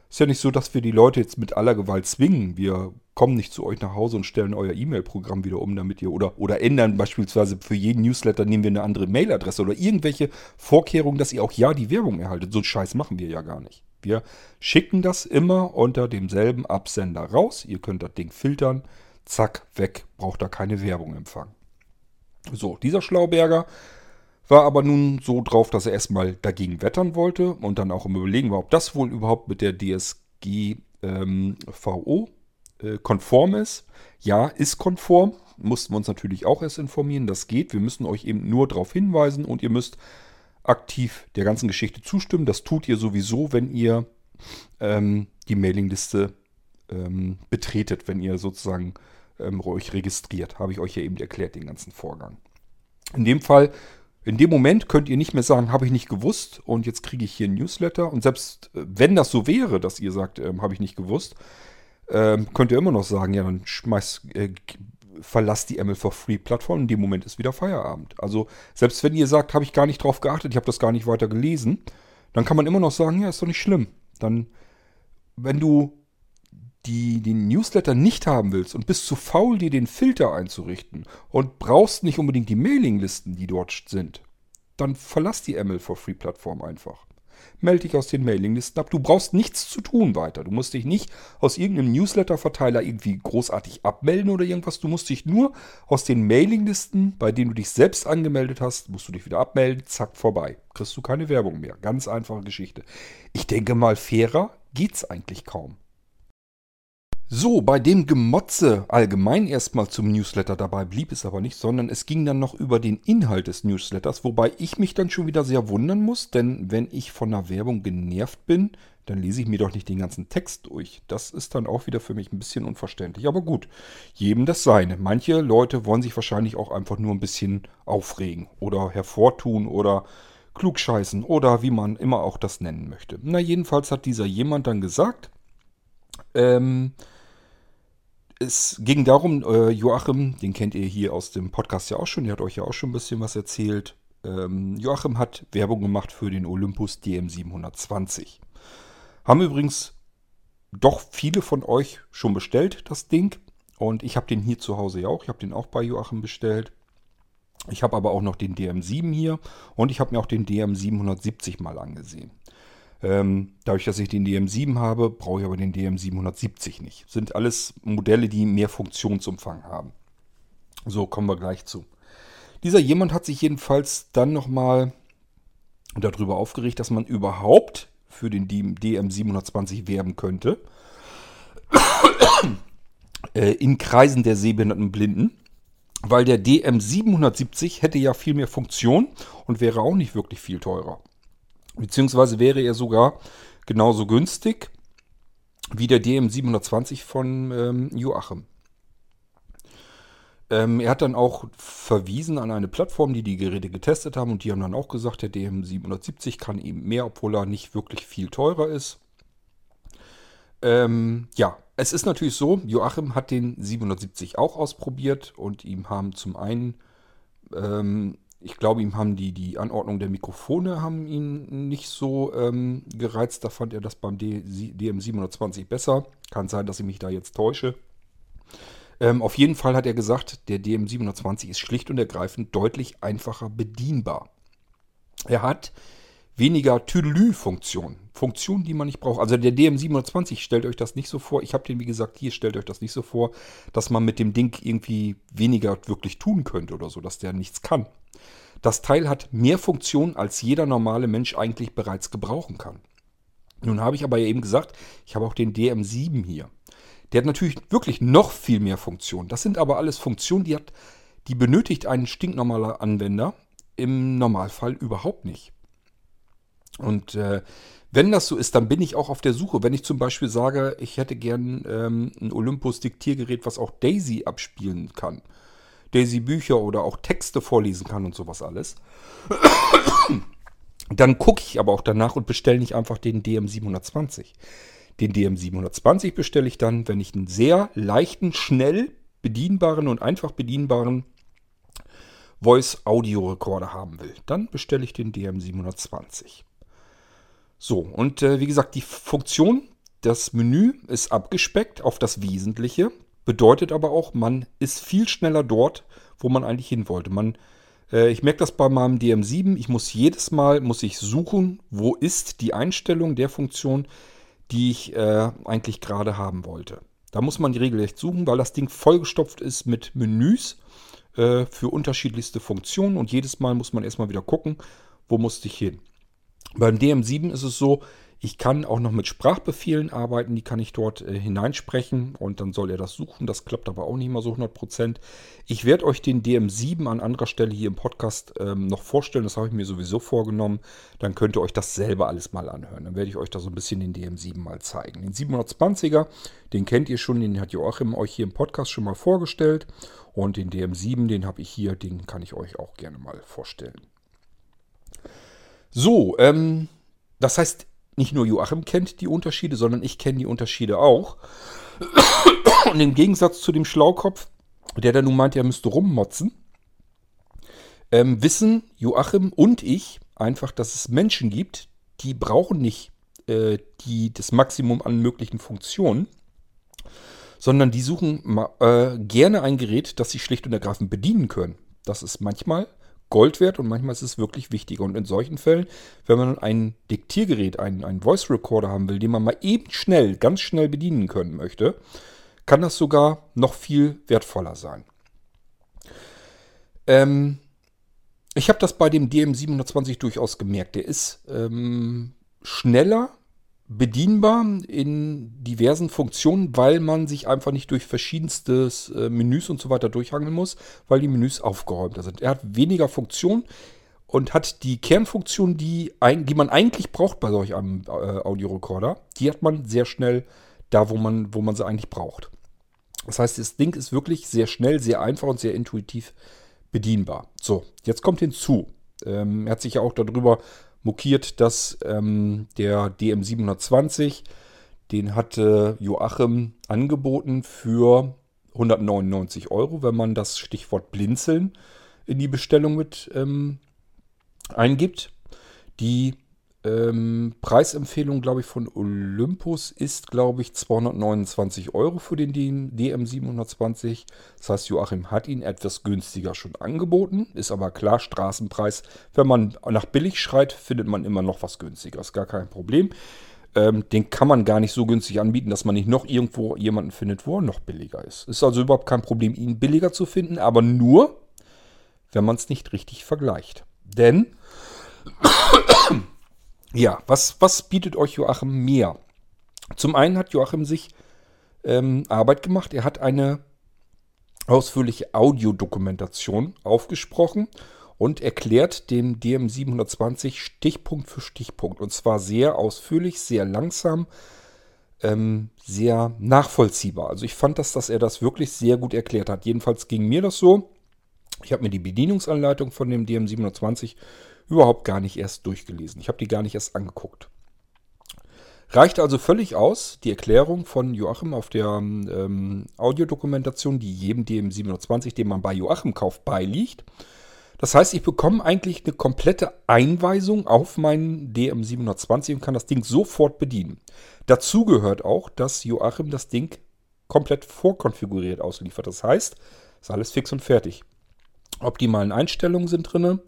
Ist ja nicht so, dass wir die Leute jetzt mit aller Gewalt zwingen. Wir kommen nicht zu euch nach Hause und stellen euer E-Mail-Programm wieder um, damit ihr oder, oder ändern beispielsweise für jeden Newsletter nehmen wir eine andere Mailadresse oder irgendwelche Vorkehrungen, dass ihr auch ja die Werbung erhaltet. So einen Scheiß machen wir ja gar nicht. Wir schicken das immer unter demselben Absender raus. Ihr könnt das Ding filtern. Zack, weg. Braucht da keine Werbung empfangen. So, dieser Schlauberger war aber nun so drauf, dass er erstmal dagegen wettern wollte und dann auch im Überlegen war, ob das wohl überhaupt mit der DSGVO ähm, äh, konform ist. Ja, ist konform. Mussten wir uns natürlich auch erst informieren. Das geht. Wir müssen euch eben nur darauf hinweisen und ihr müsst aktiv der ganzen Geschichte zustimmen. Das tut ihr sowieso, wenn ihr ähm, die Mailingliste ähm, betretet, wenn ihr sozusagen ähm, euch registriert. Habe ich euch ja eben erklärt, den ganzen Vorgang. In dem Fall, in dem Moment könnt ihr nicht mehr sagen, habe ich nicht gewusst und jetzt kriege ich hier ein Newsletter. Und selbst äh, wenn das so wäre, dass ihr sagt, ähm, habe ich nicht gewusst, ähm, könnt ihr immer noch sagen, ja, dann schmeiß, äh, verlass die ML for Free Plattform. In dem Moment ist wieder Feierabend. Also selbst wenn ihr sagt, habe ich gar nicht drauf geachtet, ich habe das gar nicht weiter gelesen, dann kann man immer noch sagen, ja, ist doch nicht schlimm. Dann, wenn du die den Newsletter nicht haben willst und bist zu faul, dir den Filter einzurichten und brauchst nicht unbedingt die Mailinglisten, die dort sind, dann verlass die ML for Free Plattform einfach melde dich aus den Mailinglisten ab. Du brauchst nichts zu tun weiter. Du musst dich nicht aus irgendeinem Newsletter-Verteiler irgendwie großartig abmelden oder irgendwas. Du musst dich nur aus den Mailinglisten, bei denen du dich selbst angemeldet hast, musst du dich wieder abmelden, zack, vorbei. Kriegst du keine Werbung mehr. Ganz einfache Geschichte. Ich denke mal, fairer geht's eigentlich kaum. So, bei dem Gemotze allgemein erstmal zum Newsletter dabei blieb es aber nicht, sondern es ging dann noch über den Inhalt des Newsletters, wobei ich mich dann schon wieder sehr wundern muss, denn wenn ich von einer Werbung genervt bin, dann lese ich mir doch nicht den ganzen Text durch. Das ist dann auch wieder für mich ein bisschen unverständlich. Aber gut, jedem das seine. Manche Leute wollen sich wahrscheinlich auch einfach nur ein bisschen aufregen oder hervortun oder klugscheißen oder wie man immer auch das nennen möchte. Na, jedenfalls hat dieser jemand dann gesagt, ähm, es ging darum, äh, Joachim, den kennt ihr hier aus dem Podcast ja auch schon, der hat euch ja auch schon ein bisschen was erzählt. Ähm, Joachim hat Werbung gemacht für den Olympus DM720. Haben übrigens doch viele von euch schon bestellt, das Ding. Und ich habe den hier zu Hause ja auch. Ich habe den auch bei Joachim bestellt. Ich habe aber auch noch den DM7 hier und ich habe mir auch den DM770 mal angesehen. Ähm, dadurch, dass ich den DM7 habe, brauche ich aber den DM770 nicht. Sind alles Modelle, die mehr Funktionsumfang haben. So kommen wir gleich zu. Dieser jemand hat sich jedenfalls dann nochmal darüber aufgeregt, dass man überhaupt für den DM720 werben könnte. Äh, in Kreisen der sehbehinderten Blinden. Weil der DM770 hätte ja viel mehr Funktion und wäre auch nicht wirklich viel teurer. Beziehungsweise wäre er sogar genauso günstig wie der DM720 von ähm, Joachim. Ähm, er hat dann auch verwiesen an eine Plattform, die die Geräte getestet haben und die haben dann auch gesagt, der DM770 kann eben mehr, obwohl er nicht wirklich viel teurer ist. Ähm, ja, es ist natürlich so, Joachim hat den 770 auch ausprobiert und ihm haben zum einen ähm, ich glaube, ihm haben die, die Anordnung der Mikrofone haben ihn nicht so ähm, gereizt. Da fand er das beim DM720 besser. Kann sein, dass ich mich da jetzt täusche. Ähm, auf jeden Fall hat er gesagt, der DM720 ist schlicht und ergreifend deutlich einfacher bedienbar. Er hat weniger Tüdelü-Funktionen. Funktionen, die man nicht braucht. Also der DM720, stellt euch das nicht so vor. Ich habe den, wie gesagt, hier, stellt euch das nicht so vor, dass man mit dem Ding irgendwie weniger wirklich tun könnte oder so, dass der nichts kann. Das Teil hat mehr Funktionen, als jeder normale Mensch eigentlich bereits gebrauchen kann. Nun habe ich aber eben gesagt, ich habe auch den DM7 hier. Der hat natürlich wirklich noch viel mehr Funktionen. Das sind aber alles Funktionen, die, hat, die benötigt ein stinknormaler Anwender im Normalfall überhaupt nicht. Und äh, wenn das so ist, dann bin ich auch auf der Suche. Wenn ich zum Beispiel sage, ich hätte gern ähm, ein Olympus-Diktiergerät, was auch Daisy abspielen kann. Daisy Bücher oder auch Texte vorlesen kann und sowas alles. Dann gucke ich aber auch danach und bestelle nicht einfach den DM720. Den DM720 bestelle ich dann, wenn ich einen sehr leichten, schnell bedienbaren und einfach bedienbaren Voice-Audio-Recorder haben will. Dann bestelle ich den DM720. So, und äh, wie gesagt, die Funktion, das Menü ist abgespeckt auf das Wesentliche. Bedeutet aber auch, man ist viel schneller dort, wo man eigentlich hin wollte. Man, äh, ich merke das bei meinem DM7. Ich muss jedes Mal muss ich suchen, wo ist die Einstellung der Funktion, die ich äh, eigentlich gerade haben wollte. Da muss man die regelrecht suchen, weil das Ding vollgestopft ist mit Menüs äh, für unterschiedlichste Funktionen und jedes Mal muss man erstmal wieder gucken, wo musste ich hin. Beim DM7 ist es so, Ich kann auch noch mit Sprachbefehlen arbeiten, die kann ich dort äh, hineinsprechen und dann soll er das suchen. Das klappt aber auch nicht mal so 100%. Ich werde euch den DM7 an anderer Stelle hier im Podcast ähm, noch vorstellen. Das habe ich mir sowieso vorgenommen. Dann könnt ihr euch das selber alles mal anhören. Dann werde ich euch da so ein bisschen den DM7 mal zeigen. Den 720er, den kennt ihr schon, den hat Joachim euch hier im Podcast schon mal vorgestellt. Und den DM7, den habe ich hier, den kann ich euch auch gerne mal vorstellen. So, ähm, das heißt, nicht nur Joachim kennt die Unterschiede, sondern ich kenne die Unterschiede auch. Und im Gegensatz zu dem Schlaukopf, der da nun meint, er müsste rummotzen, ähm, wissen Joachim und ich einfach, dass es Menschen gibt, die brauchen nicht äh, die, das Maximum an möglichen Funktionen, sondern die suchen äh, gerne ein Gerät, das sie schlicht und ergreifend bedienen können. Das ist manchmal Gold wert und manchmal ist es wirklich wichtiger. Und in solchen Fällen, wenn man ein Diktiergerät, einen, einen Voice Recorder haben will, den man mal eben schnell, ganz schnell bedienen können möchte, kann das sogar noch viel wertvoller sein. Ähm, ich habe das bei dem DM720 durchaus gemerkt. Der ist ähm, schneller bedienbar in diversen Funktionen, weil man sich einfach nicht durch verschiedenste äh, Menüs und so weiter durchhangeln muss, weil die Menüs aufgeräumter sind. Er hat weniger Funktionen und hat die Kernfunktion, die, ein, die man eigentlich braucht bei solch einem äh, Audiorekorder, die hat man sehr schnell da, wo man, wo man sie eigentlich braucht. Das heißt, das Ding ist wirklich sehr schnell, sehr einfach und sehr intuitiv bedienbar. So, jetzt kommt hinzu. Ähm, er hat sich ja auch darüber mokiert, dass ähm, der DM720, den hatte Joachim angeboten für 199 Euro, wenn man das Stichwort Blinzeln in die Bestellung mit ähm, eingibt. Die ähm, Preisempfehlung, glaube ich, von Olympus ist, glaube ich, 229 Euro für den DM720. Das heißt, Joachim hat ihn etwas günstiger schon angeboten. Ist aber klar, Straßenpreis. Wenn man nach billig schreit, findet man immer noch was günstiger. Ist gar kein Problem. Ähm, den kann man gar nicht so günstig anbieten, dass man nicht noch irgendwo jemanden findet, wo er noch billiger ist. Ist also überhaupt kein Problem, ihn billiger zu finden, aber nur, wenn man es nicht richtig vergleicht. Denn ja, was, was bietet euch Joachim mehr? Zum einen hat Joachim sich ähm, Arbeit gemacht. Er hat eine ausführliche Audiodokumentation aufgesprochen und erklärt dem DM720 Stichpunkt für Stichpunkt. Und zwar sehr ausführlich, sehr langsam, ähm, sehr nachvollziehbar. Also ich fand, dass, dass er das wirklich sehr gut erklärt hat. Jedenfalls ging mir das so. Ich habe mir die Bedienungsanleitung von dem DM720 überhaupt gar nicht erst durchgelesen. Ich habe die gar nicht erst angeguckt. Reicht also völlig aus, die Erklärung von Joachim auf der ähm, Audiodokumentation, die jedem DM720, den man bei Joachim kauft, beiliegt. Das heißt, ich bekomme eigentlich eine komplette Einweisung auf meinen DM720 und kann das Ding sofort bedienen. Dazu gehört auch, dass Joachim das Ding komplett vorkonfiguriert ausliefert. Das heißt, ist alles fix und fertig. Optimalen Einstellungen sind drin,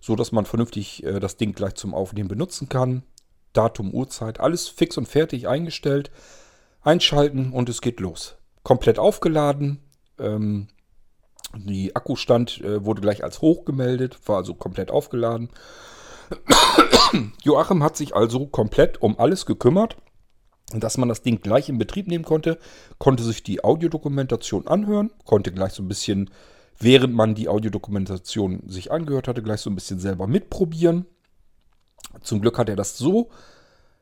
so dass man vernünftig äh, das Ding gleich zum Aufnehmen benutzen kann. Datum, Uhrzeit, alles fix und fertig eingestellt. Einschalten und es geht los. Komplett aufgeladen. Ähm, die Akkustand äh, wurde gleich als hoch gemeldet, war also komplett aufgeladen. Joachim hat sich also komplett um alles gekümmert, dass man das Ding gleich in Betrieb nehmen konnte, konnte sich die Audiodokumentation anhören, konnte gleich so ein bisschen während man die Audiodokumentation sich angehört hatte, gleich so ein bisschen selber mitprobieren. Zum Glück hat er das so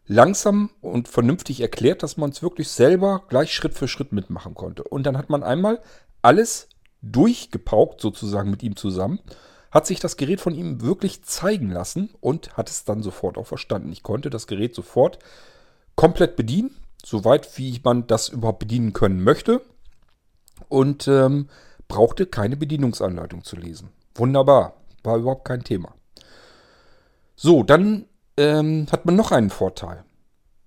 langsam und vernünftig erklärt, dass man es wirklich selber gleich Schritt für Schritt mitmachen konnte. Und dann hat man einmal alles durchgepaukt, sozusagen mit ihm zusammen, hat sich das Gerät von ihm wirklich zeigen lassen und hat es dann sofort auch verstanden. Ich konnte das Gerät sofort komplett bedienen, soweit wie man das überhaupt bedienen können möchte. Und ähm, brauchte keine Bedienungsanleitung zu lesen. Wunderbar, war überhaupt kein Thema. So, dann ähm, hat man noch einen Vorteil.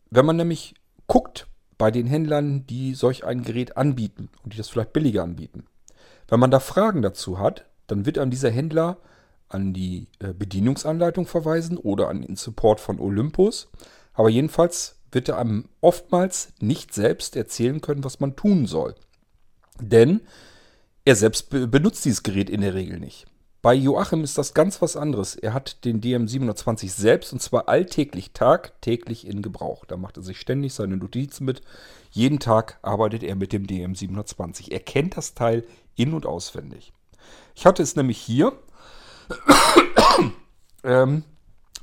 Wenn man nämlich guckt bei den Händlern, die solch ein Gerät anbieten und die das vielleicht billiger anbieten. Wenn man da Fragen dazu hat, dann wird an dieser Händler an die äh, Bedienungsanleitung verweisen oder an den Support von Olympus. Aber jedenfalls wird er einem oftmals nicht selbst erzählen können, was man tun soll. Denn er selbst benutzt dieses Gerät in der Regel nicht. Bei Joachim ist das ganz was anderes. Er hat den DM720 selbst und zwar alltäglich, tagtäglich in Gebrauch. Da macht er sich ständig seine Notizen mit. Jeden Tag arbeitet er mit dem DM720. Er kennt das Teil in- und auswendig. Ich hatte es nämlich hier, ähm,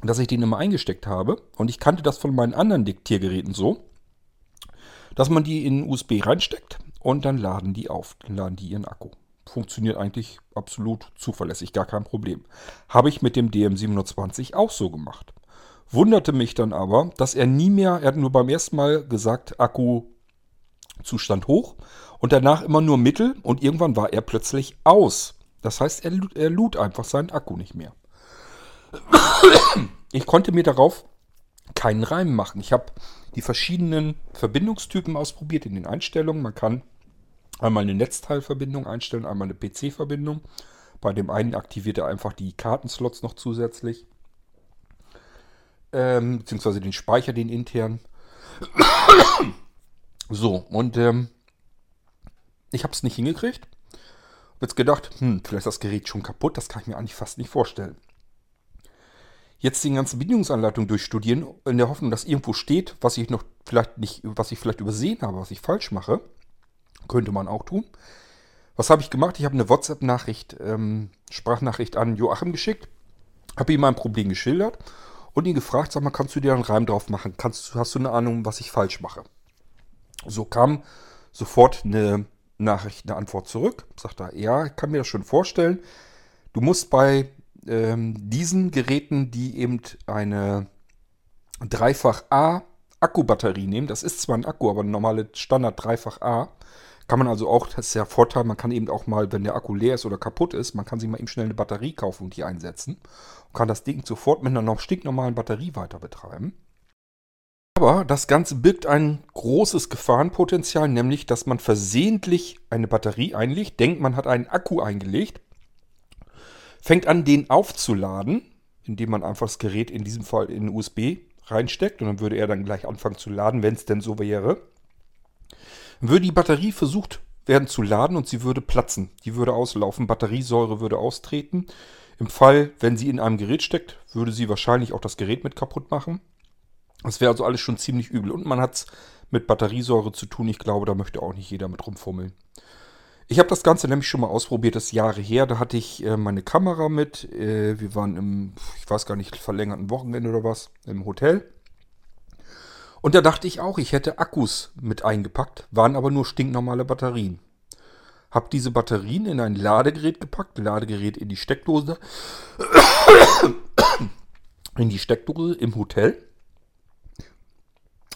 dass ich den immer eingesteckt habe. Und ich kannte das von meinen anderen Diktiergeräten so, dass man die in USB reinsteckt und dann laden die auf. Dann laden die ihren Akku funktioniert eigentlich absolut zuverlässig, gar kein Problem. Habe ich mit dem DM720 auch so gemacht. Wunderte mich dann aber, dass er nie mehr, er hat nur beim ersten Mal gesagt, Akkuzustand hoch und danach immer nur mittel und irgendwann war er plötzlich aus. Das heißt, er, er lud einfach seinen Akku nicht mehr. Ich konnte mir darauf keinen Reim machen. Ich habe die verschiedenen Verbindungstypen ausprobiert in den Einstellungen. Man kann einmal eine Netzteilverbindung einstellen, einmal eine PC-Verbindung. Bei dem einen aktiviert er einfach die Kartenslots noch zusätzlich. Ähm, beziehungsweise den Speicher, den internen. so, und ähm, ich habe es nicht hingekriegt. Habe jetzt gedacht, hm, vielleicht ist das Gerät schon kaputt. Das kann ich mir eigentlich fast nicht vorstellen. Jetzt die ganzen Bedienungsanleitungen durchstudieren, in der Hoffnung, dass irgendwo steht, was ich noch vielleicht nicht, was ich vielleicht übersehen habe, was ich falsch mache. Könnte man auch tun. Was habe ich gemacht? Ich habe eine WhatsApp-Nachricht, ähm, Sprachnachricht an Joachim geschickt, habe ihm mein Problem geschildert und ihn gefragt, sag mal, kannst du dir einen Reim drauf machen? Kannst, hast du eine Ahnung, was ich falsch mache? So kam sofort eine Nachricht, eine Antwort zurück. Sagt er, ja, ich kann mir das schon vorstellen. Du musst bei ähm, diesen Geräten, die eben eine Dreifach A Akkubatterie nehmen, das ist zwar ein Akku, aber eine normale Standard Dreifach A, kann man also auch, das ist ja Vorteil, man kann eben auch mal, wenn der Akku leer ist oder kaputt ist, man kann sich mal eben schnell eine Batterie kaufen und die einsetzen. Und kann das Ding sofort mit einer noch stinknormalen Batterie weiter betreiben. Aber das Ganze birgt ein großes Gefahrenpotenzial, nämlich, dass man versehentlich eine Batterie einlegt, denkt, man hat einen Akku eingelegt, fängt an, den aufzuladen, indem man einfach das Gerät in diesem Fall in USB reinsteckt und dann würde er dann gleich anfangen zu laden, wenn es denn so wäre würde die Batterie versucht werden zu laden und sie würde platzen. Die würde auslaufen, Batteriesäure würde austreten. Im Fall, wenn sie in einem Gerät steckt, würde sie wahrscheinlich auch das Gerät mit kaputt machen. Das wäre also alles schon ziemlich übel. Und man hat es mit Batteriesäure zu tun. Ich glaube, da möchte auch nicht jeder mit rumfummeln. Ich habe das Ganze nämlich schon mal ausprobiert, das Jahre her. Da hatte ich äh, meine Kamera mit. Äh, wir waren im, ich weiß gar nicht, verlängerten Wochenende oder was, im Hotel. Und da dachte ich auch, ich hätte Akkus mit eingepackt, waren aber nur stinknormale Batterien. Hab diese Batterien in ein Ladegerät gepackt, Ladegerät in die Steckdose, in die Steckdose im Hotel.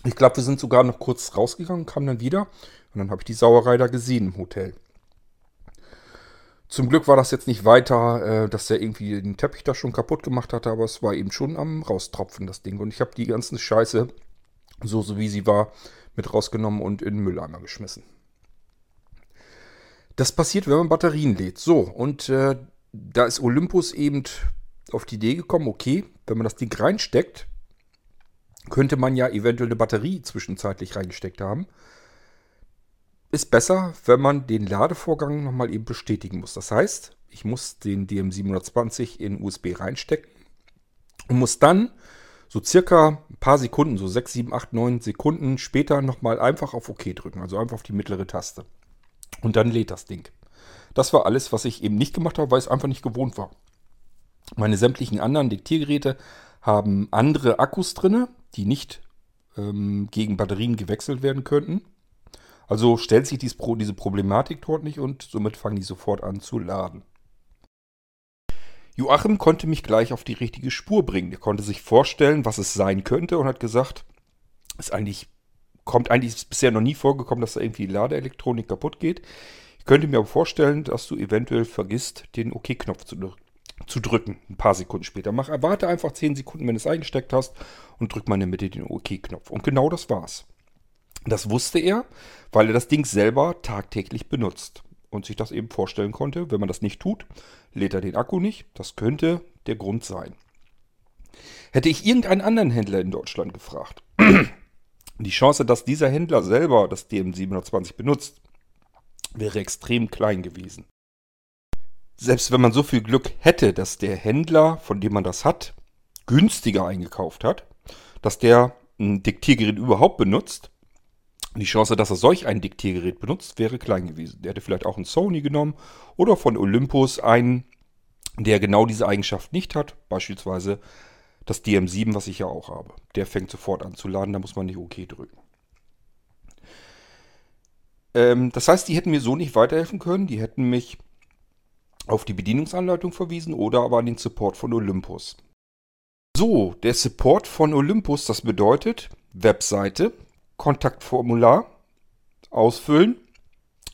Ich glaube, wir sind sogar noch kurz rausgegangen, kamen dann wieder und dann habe ich die Sauerei da gesehen im Hotel. Zum Glück war das jetzt nicht weiter, äh, dass der irgendwie den Teppich da schon kaputt gemacht hatte, aber es war eben schon am Raustropfen, das Ding. Und ich habe die ganzen Scheiße so, so wie sie war, mit rausgenommen und in den Mülleimer geschmissen. Das passiert, wenn man Batterien lädt. So, und äh, da ist Olympus eben auf die Idee gekommen, okay, wenn man das Ding reinsteckt, könnte man ja eventuell eine Batterie zwischenzeitlich reingesteckt haben. Ist besser, wenn man den Ladevorgang nochmal eben bestätigen muss. Das heißt, ich muss den DM720 in USB reinstecken und muss dann so circa ein paar Sekunden, so 6, 7, 8, 9 Sekunden später nochmal einfach auf OK drücken, also einfach auf die mittlere Taste. Und dann lädt das Ding. Das war alles, was ich eben nicht gemacht habe, weil es einfach nicht gewohnt war. Meine sämtlichen anderen Diktiergeräte haben andere Akkus drin, die nicht ähm, gegen Batterien gewechselt werden könnten. Also stellt sich dies, diese Problematik dort nicht und somit fangen die sofort an zu laden. Joachim konnte mich gleich auf die richtige Spur bringen. Er konnte sich vorstellen, was es sein könnte und hat gesagt, ist eigentlich, kommt eigentlich ist bisher noch nie vorgekommen, dass da irgendwie Ladeelektronik kaputt geht. Ich könnte mir aber vorstellen, dass du eventuell vergisst, den OK-Knopf zu, zu, drücken. Ein paar Sekunden später. Mach, warte einfach 10 Sekunden, wenn du es eingesteckt hast und drück mal in der Mitte den OK-Knopf. Und genau das war's. Das wusste er, weil er das Ding selber tagtäglich benutzt und sich das eben vorstellen konnte. Wenn man das nicht tut, lädt er den Akku nicht. Das könnte der Grund sein. Hätte ich irgendeinen anderen Händler in Deutschland gefragt, die Chance, dass dieser Händler selber das DM720 benutzt, wäre extrem klein gewesen. selbst wenn man so viel Glück hätte, dass der Händler, von dem man das hat, günstiger eingekauft hat, dass der ein Diktiergerät überhaupt benutzt, die Chance, dass er solch ein Diktiergerät benutzt, wäre klein gewesen. Der hätte vielleicht auch einen Sony genommen oder von Olympus einen, der genau diese Eigenschaft nicht hat, beispielsweise das DM7, was ich ja auch habe. Der fängt sofort an zu laden, da muss man nicht OK drücken. Ähm, das heißt, die hätten mir so nicht weiterhelfen können. Die hätten mich auf die Bedienungsanleitung verwiesen oder aber an den Support von Olympus. So, der Support von Olympus, das bedeutet Webseite, Kontaktformular ausfüllen,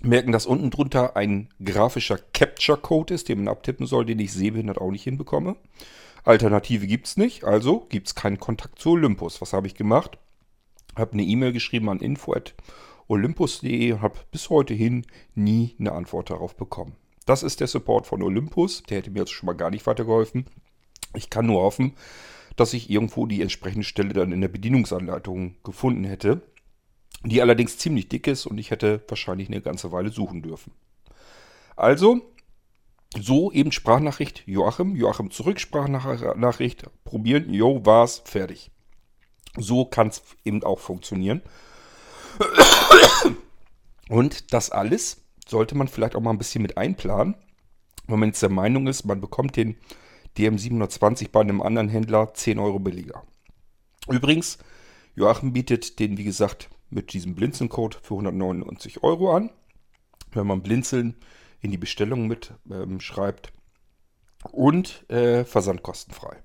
merken, dass unten drunter ein grafischer Capture-Code ist, den man abtippen soll, den ich sehbehindert auch nicht hinbekomme. Alternative gibt es nicht, also gibt es keinen Kontakt zu Olympus. Was habe ich gemacht? Habe eine E-Mail geschrieben an info.olympus.de und habe bis heute hin nie eine Antwort darauf bekommen. Das ist der Support von Olympus. Der hätte mir jetzt schon mal gar nicht weitergeholfen. Ich kann nur hoffen, dass ich irgendwo die entsprechende Stelle dann in der Bedienungsanleitung gefunden hätte, die allerdings ziemlich dick ist und ich hätte wahrscheinlich eine ganze Weile suchen dürfen. Also, so eben Sprachnachricht Joachim, Joachim zurück, Sprachnachricht, probieren, jo, war's, fertig. So kann es eben auch funktionieren. Und das alles sollte man vielleicht auch mal ein bisschen mit einplanen, wenn man jetzt der Meinung ist, man bekommt den DM720 bei einem anderen Händler 10 Euro billiger. Übrigens, Joachim bietet den, wie gesagt, mit diesem Blinzeln-Code für 199 Euro an. Wenn man Blinzeln in die Bestellung mit ähm, schreibt. Und äh, versandkostenfrei.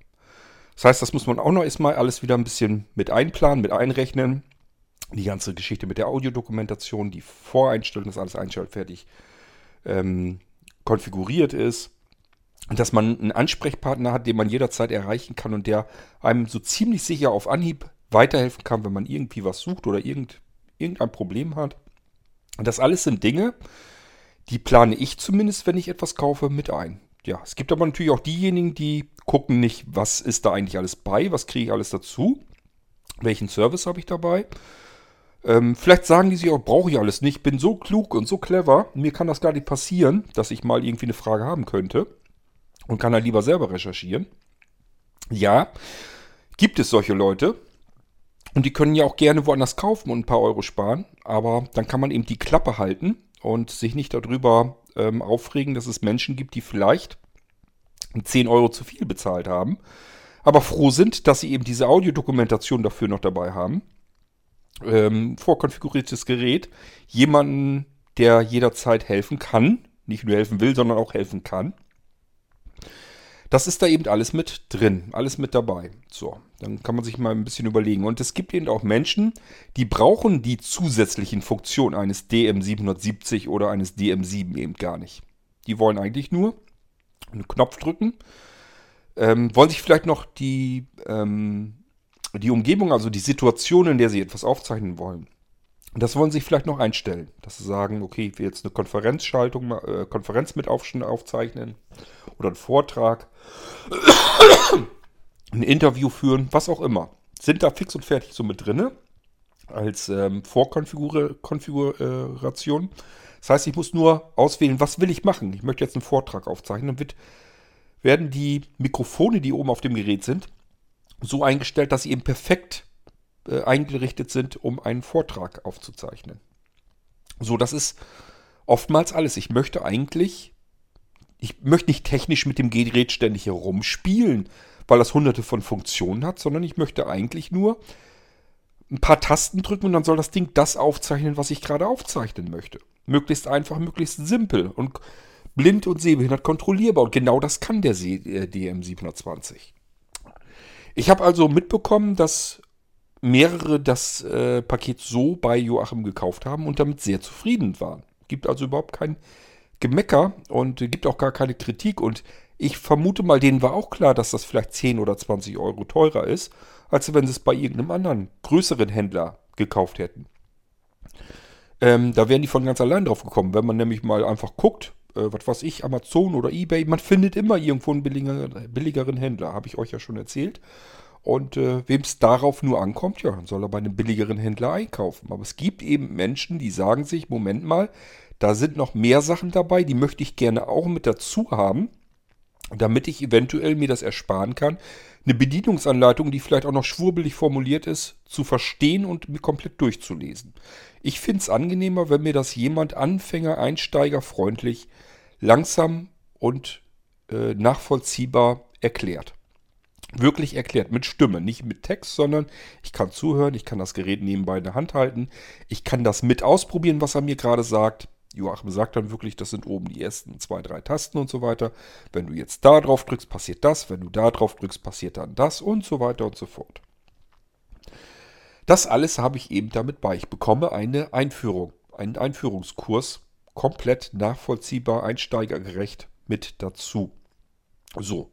Das heißt, das muss man auch noch erstmal alles wieder ein bisschen mit einplanen, mit einrechnen. Die ganze Geschichte mit der Audiodokumentation, die Voreinstellung, dass alles einschaltfertig ähm, konfiguriert ist dass man einen Ansprechpartner hat, den man jederzeit erreichen kann und der einem so ziemlich sicher auf Anhieb weiterhelfen kann, wenn man irgendwie was sucht oder irgend, irgendein Problem hat. Das alles sind Dinge, die plane ich zumindest, wenn ich etwas kaufe, mit ein. Ja, es gibt aber natürlich auch diejenigen, die gucken nicht, was ist da eigentlich alles bei, was kriege ich alles dazu, welchen Service habe ich dabei. Ähm, vielleicht sagen die sich auch, brauche ich alles nicht, bin so klug und so clever, mir kann das gar nicht passieren, dass ich mal irgendwie eine Frage haben könnte und kann dann lieber selber recherchieren. Ja, gibt es solche Leute. Und die können ja auch gerne woanders kaufen und ein paar Euro sparen. Aber dann kann man eben die Klappe halten und sich nicht darüber ähm, aufregen, dass es Menschen gibt, die vielleicht 10 Euro zu viel bezahlt haben. Aber froh sind, dass sie eben diese Audiodokumentation dafür noch dabei haben. Ähm, vorkonfiguriertes Gerät. Jemanden, der jederzeit helfen kann. Nicht nur helfen will, sondern auch helfen kann. Das ist da eben alles mit drin, alles mit dabei. So, dann kann man sich mal ein bisschen überlegen. Und es gibt eben auch Menschen, die brauchen die zusätzlichen Funktionen eines DM770 oder eines DM7 eben gar nicht. Die wollen eigentlich nur einen Knopf drücken, ähm, wollen sich vielleicht noch die, ähm, die Umgebung, also die Situation, in der sie etwas aufzeichnen wollen, das wollen sie sich vielleicht noch einstellen, dass sie sagen, okay, ich will jetzt eine Konferenzschaltung, äh, Konferenz mit aufzeichnen oder einen Vortrag, ein Interview führen, was auch immer. Sind da fix und fertig so mit drinne als ähm, Vorkonfiguration. Das heißt, ich muss nur auswählen, was will ich machen. Ich möchte jetzt einen Vortrag aufzeichnen. Dann wird, werden die Mikrofone, die oben auf dem Gerät sind, so eingestellt, dass sie eben perfekt äh, eingerichtet sind, um einen Vortrag aufzuzeichnen. So, das ist oftmals alles. Ich möchte eigentlich, ich möchte nicht technisch mit dem Gerät ständig herumspielen, weil das hunderte von Funktionen hat, sondern ich möchte eigentlich nur ein paar Tasten drücken und dann soll das Ding das aufzeichnen, was ich gerade aufzeichnen möchte. Möglichst einfach, möglichst simpel und blind und sehbehindert kontrollierbar. Und genau das kann der äh, DM720. Ich habe also mitbekommen, dass mehrere das äh, Paket so bei Joachim gekauft haben und damit sehr zufrieden waren. Gibt also überhaupt kein Gemecker und gibt auch gar keine Kritik. Und ich vermute mal, denen war auch klar, dass das vielleicht 10 oder 20 Euro teurer ist, als wenn sie es bei irgendeinem anderen größeren Händler gekauft hätten. Ähm, da wären die von ganz allein drauf gekommen, wenn man nämlich mal einfach guckt, äh, was weiß ich, Amazon oder Ebay, man findet immer irgendwo einen billiger, billigeren Händler, habe ich euch ja schon erzählt. Und äh, wem es darauf nur ankommt, ja, dann soll er bei einem billigeren Händler einkaufen. Aber es gibt eben Menschen, die sagen sich, Moment mal, da sind noch mehr Sachen dabei, die möchte ich gerne auch mit dazu haben, damit ich eventuell mir das ersparen kann, eine Bedienungsanleitung, die vielleicht auch noch schwurbelig formuliert ist, zu verstehen und mir komplett durchzulesen. Ich finde es angenehmer, wenn mir das jemand Anfänger, Einsteiger freundlich, langsam und äh, nachvollziehbar erklärt wirklich erklärt mit Stimme, nicht mit Text, sondern ich kann zuhören, ich kann das Gerät nebenbei in der Hand halten, ich kann das mit ausprobieren, was er mir gerade sagt. Joachim sagt dann wirklich, das sind oben die ersten zwei, drei Tasten und so weiter. Wenn du jetzt da drauf drückst, passiert das. Wenn du da drauf drückst, passiert dann das und so weiter und so fort. Das alles habe ich eben damit bei. Ich bekomme eine Einführung, einen Einführungskurs, komplett nachvollziehbar, einsteigergerecht mit dazu. So,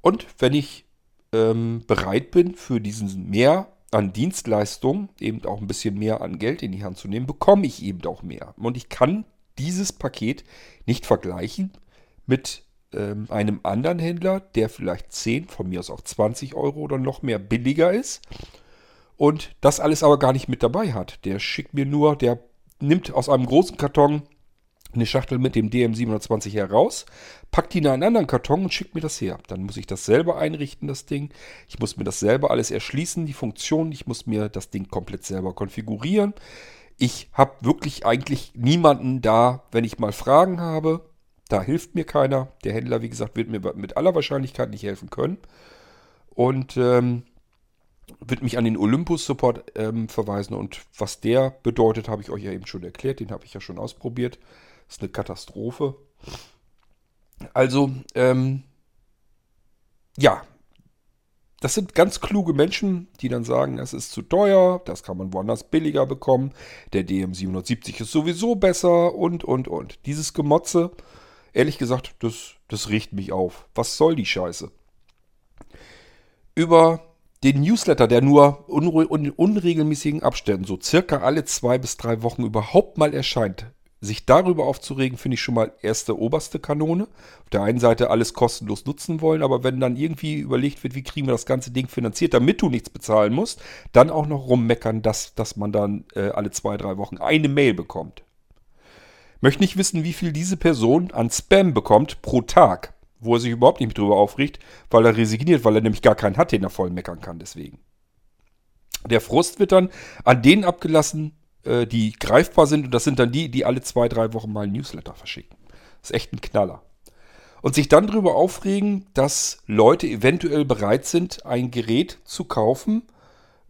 und wenn ich ähm, bereit bin, für diesen mehr an Dienstleistungen, eben auch ein bisschen mehr an Geld in die Hand zu nehmen, bekomme ich eben auch mehr. Und ich kann dieses Paket nicht vergleichen mit ähm, einem anderen Händler, der vielleicht 10, von mir aus auch 20 Euro oder noch mehr billiger ist und das alles aber gar nicht mit dabei hat. Der schickt mir nur, der nimmt aus einem großen Karton eine Schachtel mit dem DM720 heraus, packt die in einen anderen Karton und schickt mir das her. Dann muss ich das selber einrichten, das Ding. Ich muss mir das selber alles erschließen, die Funktionen. Ich muss mir das Ding komplett selber konfigurieren. Ich habe wirklich eigentlich niemanden da, wenn ich mal Fragen habe. Da hilft mir keiner. Der Händler, wie gesagt, wird mir mit aller Wahrscheinlichkeit nicht helfen können. Und ähm, wird mich an den Olympus-Support ähm, verweisen. Und was der bedeutet, habe ich euch ja eben schon erklärt. Den habe ich ja schon ausprobiert. Das ist eine Katastrophe. Also, ähm, ja, das sind ganz kluge Menschen, die dann sagen, das ist zu teuer, das kann man woanders billiger bekommen, der DM770 ist sowieso besser und, und, und. Dieses Gemotze, ehrlich gesagt, das, das riecht mich auf. Was soll die Scheiße? Über den Newsletter, der nur in unregelmäßigen Abständen, so circa alle zwei bis drei Wochen überhaupt mal erscheint, sich darüber aufzuregen, finde ich schon mal erste oberste Kanone. Auf der einen Seite alles kostenlos nutzen wollen, aber wenn dann irgendwie überlegt wird, wie kriegen wir das ganze Ding finanziert, damit du nichts bezahlen musst, dann auch noch rummeckern, dass, dass man dann äh, alle zwei, drei Wochen eine Mail bekommt. Möchte nicht wissen, wie viel diese Person an Spam bekommt pro Tag, wo er sich überhaupt nicht drüber aufregt, weil er resigniert, weil er nämlich gar keinen hat, den er voll meckern kann deswegen. Der Frust wird dann an denen abgelassen, äh, die greifbar sind. Und das sind dann die, die alle zwei, drei Wochen mal ein Newsletter verschicken. Das ist echt ein Knaller. Und sich dann darüber aufregen, dass Leute eventuell bereit sind, ein Gerät zu kaufen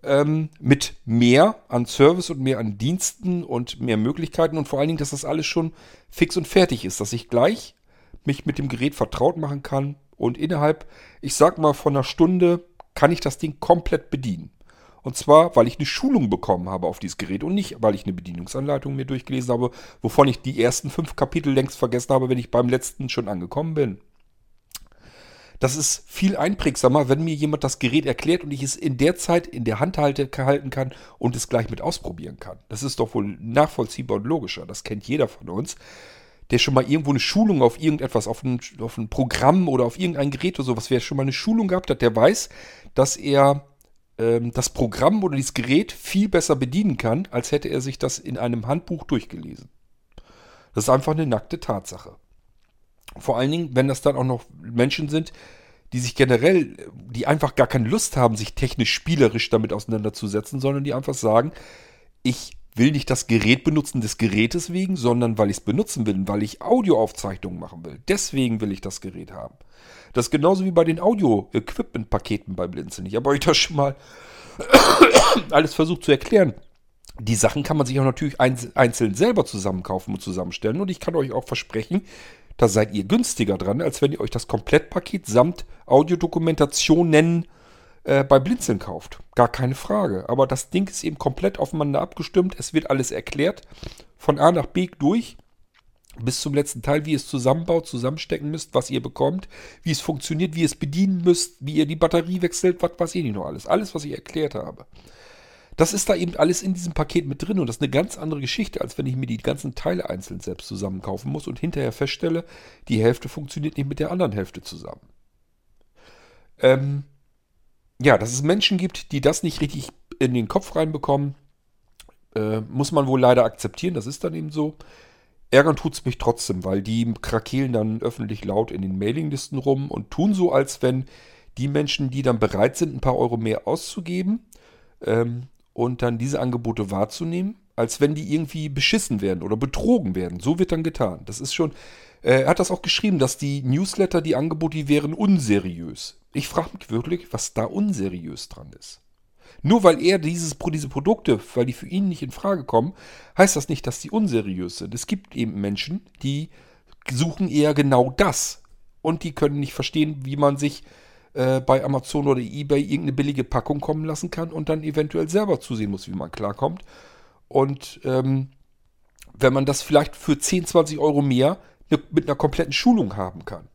ähm, mit mehr an Service und mehr an Diensten und mehr Möglichkeiten und vor allen Dingen, dass das alles schon fix und fertig ist, dass ich gleich mich mit dem Gerät vertraut machen kann und innerhalb, ich sag mal, von einer Stunde kann ich das Ding komplett bedienen. Und zwar, weil ich eine Schulung bekommen habe auf dieses Gerät und nicht, weil ich eine Bedienungsanleitung mir durchgelesen habe, wovon ich die ersten fünf Kapitel längst vergessen habe, wenn ich beim letzten schon angekommen bin. Das ist viel einprägsamer, wenn mir jemand das Gerät erklärt und ich es in der Zeit in der Hand halte, halten kann und es gleich mit ausprobieren kann. Das ist doch wohl nachvollziehbar und logischer. Das kennt jeder von uns, der schon mal irgendwo eine Schulung auf irgendetwas, auf ein, auf ein Programm oder auf irgendein Gerät oder sowas, wer schon mal eine Schulung gehabt hat, der weiß, dass er ähm, das Programm oder dieses Gerät viel besser bedienen kann, als hätte er sich das in einem Handbuch durchgelesen. Das ist einfach eine nackte Tatsache. Vor allen Dingen, wenn das dann auch noch Menschen sind, die sich generell, die einfach gar keine Lust haben, sich technisch spielerisch damit auseinanderzusetzen, sondern die einfach sagen, ich will nicht das Gerät benutzen des Gerätes wegen, sondern weil ich es benutzen will, weil ich Audioaufzeichnungen machen will. Deswegen will ich das Gerät haben. Das ist genauso wie bei den Audio-Equipment-Paketen bei Blinzeln. Ich habe euch das schon mal alles versucht zu erklären. Die Sachen kann man sich auch natürlich einzeln selber zusammenkaufen und zusammenstellen. Und ich kann euch auch versprechen, da seid ihr günstiger dran, als wenn ihr euch das Komplettpaket samt Audiodokumentationen äh, bei Blinzeln kauft. Gar keine Frage. Aber das Ding ist eben komplett aufeinander abgestimmt. Es wird alles erklärt. Von A nach B durch bis zum letzten Teil, wie ihr es zusammenbaut, zusammenstecken müsst, was ihr bekommt, wie es funktioniert, wie ihr es bedienen müsst, wie ihr die Batterie wechselt, was weiß ich nicht noch alles. Alles, was ich erklärt habe. Das ist da eben alles in diesem Paket mit drin und das ist eine ganz andere Geschichte, als wenn ich mir die ganzen Teile einzeln selbst zusammenkaufen muss und hinterher feststelle, die Hälfte funktioniert nicht mit der anderen Hälfte zusammen. Ähm, ja, dass es Menschen gibt, die das nicht richtig in den Kopf reinbekommen, äh, muss man wohl leider akzeptieren. Das ist dann eben so. Ärgern tut es mich trotzdem, weil die krakeelen dann öffentlich laut in den Mailinglisten rum und tun so, als wenn die Menschen, die dann bereit sind, ein paar Euro mehr auszugeben ähm, und dann diese Angebote wahrzunehmen, als wenn die irgendwie beschissen werden oder betrogen werden. So wird dann getan. Das ist schon. Äh, er hat das auch geschrieben, dass die Newsletter, die Angebote, die wären unseriös. Ich frage mich wirklich, was da unseriös dran ist. Nur weil er dieses, diese Produkte, weil die für ihn nicht in Frage kommen, heißt das nicht, dass die unseriös sind. Es gibt eben Menschen, die suchen eher genau das. Und die können nicht verstehen, wie man sich äh, bei Amazon oder eBay irgendeine billige Packung kommen lassen kann und dann eventuell selber zusehen muss, wie man klarkommt. Und ähm, wenn man das vielleicht für 10, 20 Euro mehr ne, mit einer kompletten Schulung haben kann.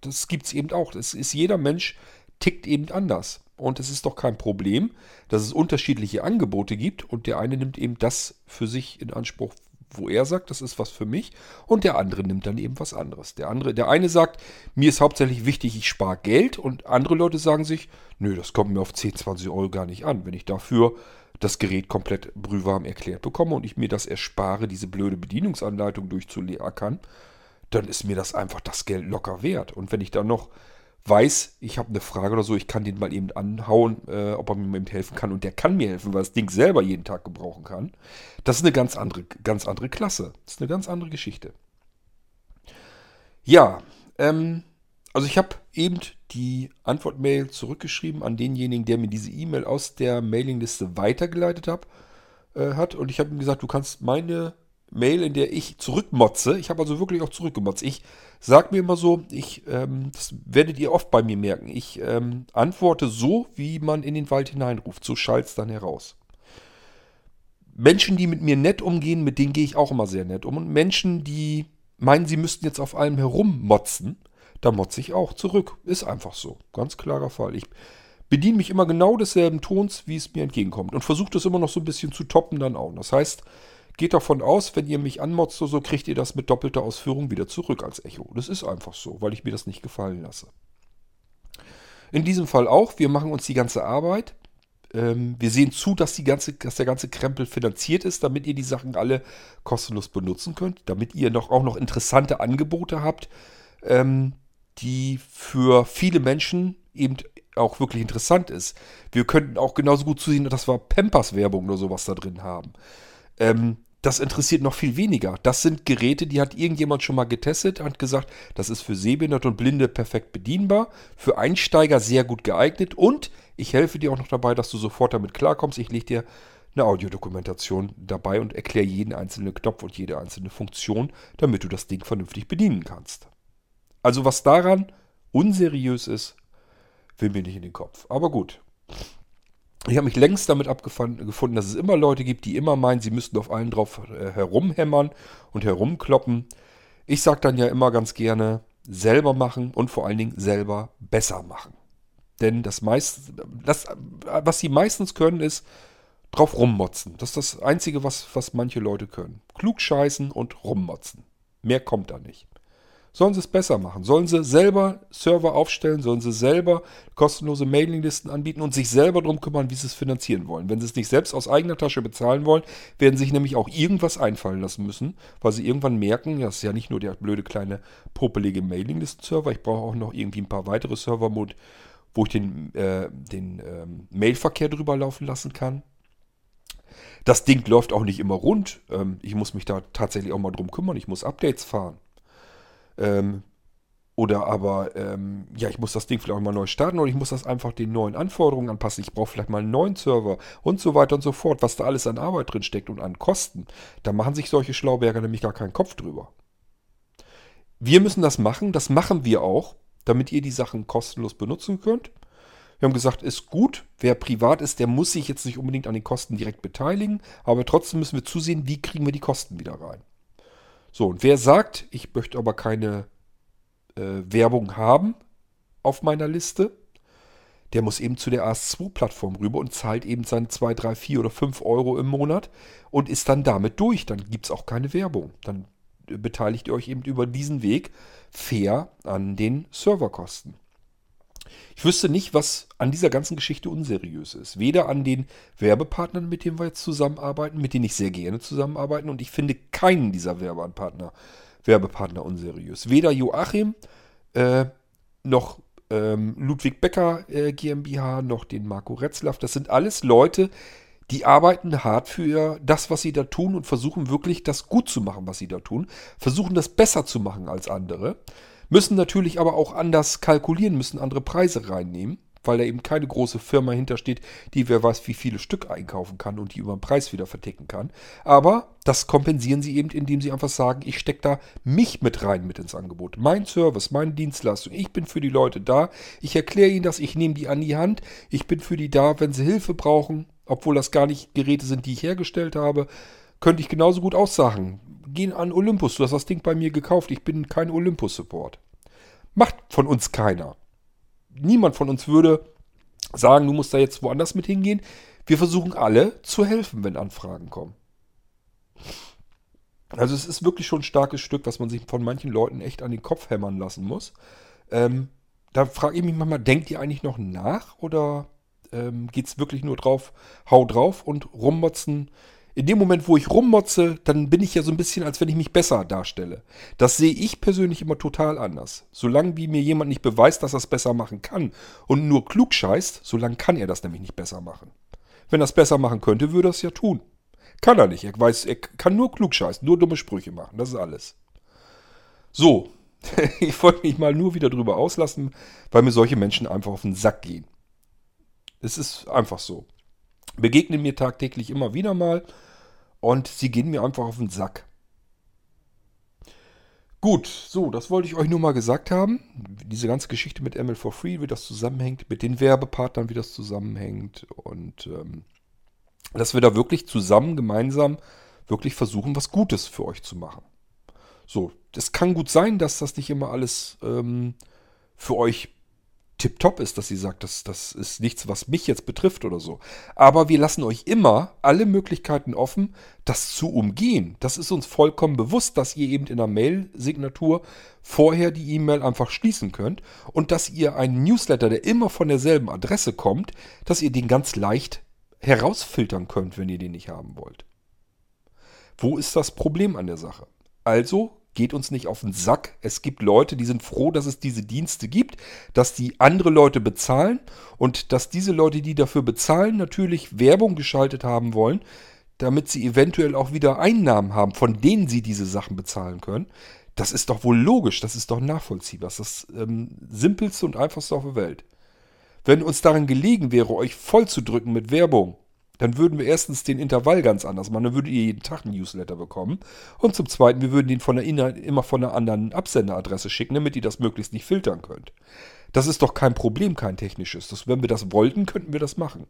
Das gibt es eben auch. Das ist jeder Mensch tickt eben anders. Und es ist doch kein Problem, dass es unterschiedliche Angebote gibt und der eine nimmt eben das für sich in Anspruch, wo er sagt, das ist was für mich und der andere nimmt dann eben was anderes. Der andere, der eine sagt, mir ist hauptsächlich wichtig, ich spare Geld und andere Leute sagen sich, nö, das kommt mir auf 10, 20 Euro gar nicht an, wenn ich dafür das Gerät komplett brühwarm erklärt bekomme und ich mir das erspare, diese blöde Bedienungsanleitung durchzuackern, dann ist mir das einfach das Geld locker wert. Und wenn ich dann noch weiß, ich habe eine Frage oder so, ich kann den mal eben anhauen, äh, ob er mir eben helfen kann. Und der kann mir helfen, weil das Ding selber jeden Tag gebrauchen kann. Das ist eine ganz andere, ganz andere Klasse. Das ist eine ganz andere Geschichte. Ja, ähm, also ich habe eben die Antwortmail zurückgeschrieben an denjenigen, der mir diese E-Mail aus der Mailingliste weitergeleitet hab, äh, hat. Und ich habe ihm gesagt, du kannst meine Mail, in der ich zurückmotze, ich habe also wirklich auch zurückgemotzt. Ich sage mir immer so, ich, ähm, das werdet ihr oft bei mir merken, ich ähm, antworte so, wie man in den Wald hineinruft. So schallt es dann heraus. Menschen, die mit mir nett umgehen, mit denen gehe ich auch immer sehr nett um. Und Menschen, die meinen, sie müssten jetzt auf allem herummotzen, da motze ich auch zurück. Ist einfach so. Ganz klarer Fall. Ich bediene mich immer genau desselben Tons, wie es mir entgegenkommt. Und versuche das immer noch so ein bisschen zu toppen dann auch. Das heißt, geht davon aus, wenn ihr mich anmotzt oder so, kriegt ihr das mit doppelter Ausführung wieder zurück als Echo. Das ist einfach so, weil ich mir das nicht gefallen lasse. In diesem Fall auch, wir machen uns die ganze Arbeit. Ähm, wir sehen zu, dass, die ganze, dass der ganze Krempel finanziert ist, damit ihr die Sachen alle kostenlos benutzen könnt, damit ihr noch, auch noch interessante Angebote habt, ähm, die für viele Menschen eben auch wirklich interessant ist. Wir könnten auch genauso gut zusehen, dass wir Pampers-Werbung oder sowas da drin haben. Ähm, das interessiert noch viel weniger. Das sind Geräte, die hat irgendjemand schon mal getestet, hat gesagt, das ist für Sehbehinderte und Blinde perfekt bedienbar, für Einsteiger sehr gut geeignet und ich helfe dir auch noch dabei, dass du sofort damit klarkommst. Ich lege dir eine Audiodokumentation dabei und erkläre jeden einzelnen Knopf und jede einzelne Funktion, damit du das Ding vernünftig bedienen kannst. Also was daran unseriös ist, will mir nicht in den Kopf. Aber gut, ich habe mich längst damit abgefunden, dass es immer Leute gibt, die immer meinen, sie müssten auf allen drauf äh, herumhämmern und herumkloppen. Ich sage dann ja immer ganz gerne, selber machen und vor allen Dingen selber besser machen. Denn das, meist, das was sie meistens können, ist drauf rummotzen. Das ist das Einzige, was, was manche Leute können. Klug scheißen und rummotzen. Mehr kommt da nicht. Sollen sie es besser machen? Sollen sie selber Server aufstellen? Sollen sie selber kostenlose Mailinglisten anbieten und sich selber darum kümmern, wie sie es finanzieren wollen? Wenn sie es nicht selbst aus eigener Tasche bezahlen wollen, werden sie sich nämlich auch irgendwas einfallen lassen müssen, weil sie irgendwann merken, das ist ja nicht nur der blöde kleine popelige Mailinglisten-Server, ich brauche auch noch irgendwie ein paar weitere Server, wo ich den, äh, den ähm, Mailverkehr drüber laufen lassen kann. Das Ding läuft auch nicht immer rund. Ähm, ich muss mich da tatsächlich auch mal drum kümmern. Ich muss Updates fahren. Ähm, oder aber, ähm, ja, ich muss das Ding vielleicht auch mal neu starten oder ich muss das einfach den neuen Anforderungen anpassen. Ich brauche vielleicht mal einen neuen Server und so weiter und so fort, was da alles an Arbeit drin steckt und an Kosten. Da machen sich solche Schlauberger nämlich gar keinen Kopf drüber. Wir müssen das machen, das machen wir auch, damit ihr die Sachen kostenlos benutzen könnt. Wir haben gesagt, ist gut, wer privat ist, der muss sich jetzt nicht unbedingt an den Kosten direkt beteiligen, aber trotzdem müssen wir zusehen, wie kriegen wir die Kosten wieder rein. So, und wer sagt, ich möchte aber keine äh, Werbung haben auf meiner Liste, der muss eben zu der AS2-Plattform rüber und zahlt eben seine 2, 3, 4 oder 5 Euro im Monat und ist dann damit durch. Dann gibt es auch keine Werbung. Dann beteiligt ihr euch eben über diesen Weg fair an den Serverkosten. Ich wüsste nicht, was an dieser ganzen Geschichte unseriös ist. Weder an den Werbepartnern, mit denen wir jetzt zusammenarbeiten, mit denen ich sehr gerne zusammenarbeiten. Und ich finde keinen dieser Werbepartner, Werbepartner unseriös. Weder Joachim äh, noch ähm, Ludwig Becker äh, GmbH, noch den Marco Retzlaff. Das sind alles Leute, die arbeiten hart für das, was sie da tun und versuchen wirklich das gut zu machen, was sie da tun. Versuchen das besser zu machen als andere. Müssen natürlich aber auch anders kalkulieren, müssen andere Preise reinnehmen, weil da eben keine große Firma hintersteht, die wer weiß wie viele Stück einkaufen kann und die über den Preis wieder verticken kann. Aber das kompensieren sie eben, indem sie einfach sagen, ich stecke da mich mit rein mit ins Angebot. Mein Service, meine Dienstleistung, ich bin für die Leute da. Ich erkläre ihnen das, ich nehme die an die Hand. Ich bin für die da, wenn sie Hilfe brauchen, obwohl das gar nicht Geräte sind, die ich hergestellt habe. Könnte ich genauso gut aussagen gehen an Olympus. Du hast das Ding bei mir gekauft. Ich bin kein Olympus-Support. Macht von uns keiner. Niemand von uns würde sagen, du musst da jetzt woanders mit hingehen. Wir versuchen alle zu helfen, wenn Anfragen kommen. Also es ist wirklich schon ein starkes Stück, was man sich von manchen Leuten echt an den Kopf hämmern lassen muss. Ähm, da frage ich mich manchmal, denkt ihr eigentlich noch nach oder ähm, geht es wirklich nur drauf, hau drauf und rummotzen, in dem Moment, wo ich rummotze, dann bin ich ja so ein bisschen, als wenn ich mich besser darstelle. Das sehe ich persönlich immer total anders. Solange wie mir jemand nicht beweist, dass er es besser machen kann und nur klug scheißt, solange kann er das nämlich nicht besser machen. Wenn er es besser machen könnte, würde er es ja tun. Kann er nicht. Er weiß, er kann nur klug scheißen, nur dumme Sprüche machen. Das ist alles. So. ich wollte mich mal nur wieder drüber auslassen, weil mir solche Menschen einfach auf den Sack gehen. Es ist einfach so. Begegnen mir tagtäglich immer wieder mal und sie gehen mir einfach auf den Sack. Gut, so, das wollte ich euch nur mal gesagt haben. Diese ganze Geschichte mit ML for Free, wie das zusammenhängt, mit den Werbepartnern, wie das zusammenhängt und ähm, dass wir da wirklich zusammen, gemeinsam, wirklich versuchen, was Gutes für euch zu machen. So, es kann gut sein, dass das nicht immer alles ähm, für euch tipptopp ist, dass sie sagt, das, das ist nichts, was mich jetzt betrifft oder so. Aber wir lassen euch immer alle Möglichkeiten offen, das zu umgehen. Das ist uns vollkommen bewusst, dass ihr eben in der Mail-Signatur vorher die E-Mail einfach schließen könnt und dass ihr einen Newsletter, der immer von derselben Adresse kommt, dass ihr den ganz leicht herausfiltern könnt, wenn ihr den nicht haben wollt. Wo ist das Problem an der Sache? Also geht uns nicht auf den Sack. Es gibt Leute, die sind froh, dass es diese Dienste gibt, dass die andere Leute bezahlen und dass diese Leute, die dafür bezahlen, natürlich Werbung geschaltet haben wollen, damit sie eventuell auch wieder Einnahmen haben, von denen sie diese Sachen bezahlen können. Das ist doch wohl logisch, das ist doch nachvollziehbar. Das ist das ähm, simpelste und einfachste auf der Welt. Wenn uns daran gelegen wäre, euch voll zu drücken mit Werbung, dann würden wir erstens den Intervall ganz anders machen. Dann würdet ihr jeden Tag ein Newsletter bekommen. Und zum Zweiten, wir würden den von der immer von einer anderen Absenderadresse schicken, damit ihr das möglichst nicht filtern könnt. Das ist doch kein Problem, kein technisches. Das, wenn wir das wollten, könnten wir das machen.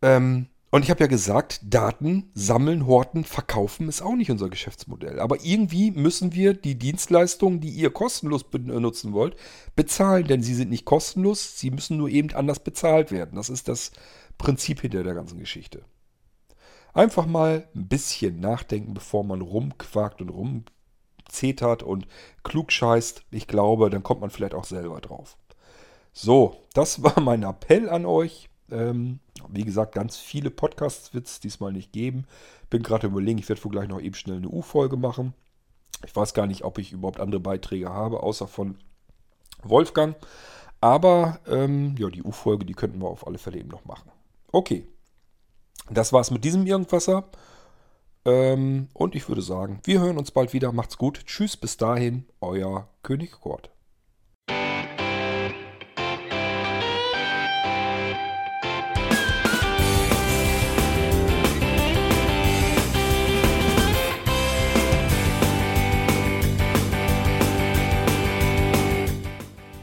Ähm, und ich habe ja gesagt, Daten sammeln, horten, verkaufen ist auch nicht unser Geschäftsmodell. Aber irgendwie müssen wir die Dienstleistungen, die ihr kostenlos benutzen wollt, bezahlen. Denn sie sind nicht kostenlos, sie müssen nur eben anders bezahlt werden. Das ist das Prinzip hinter der ganzen Geschichte. Einfach mal ein bisschen nachdenken, bevor man rumquakt und rumzetert und klug scheißt. Ich glaube, dann kommt man vielleicht auch selber drauf. So, das war mein Appell an euch. Ähm, wie gesagt, ganz viele Podcasts wird es diesmal nicht geben. Bin gerade überlegen, ich werde wohl gleich noch eben schnell eine U-Folge machen. Ich weiß gar nicht, ob ich überhaupt andere Beiträge habe, außer von Wolfgang. Aber ähm, ja, die U-Folge, die könnten wir auf alle Fälle eben noch machen. Okay, das war's mit diesem Irgendwasser. Ähm, und ich würde sagen, wir hören uns bald wieder. Macht's gut. Tschüss, bis dahin, euer König Kurt.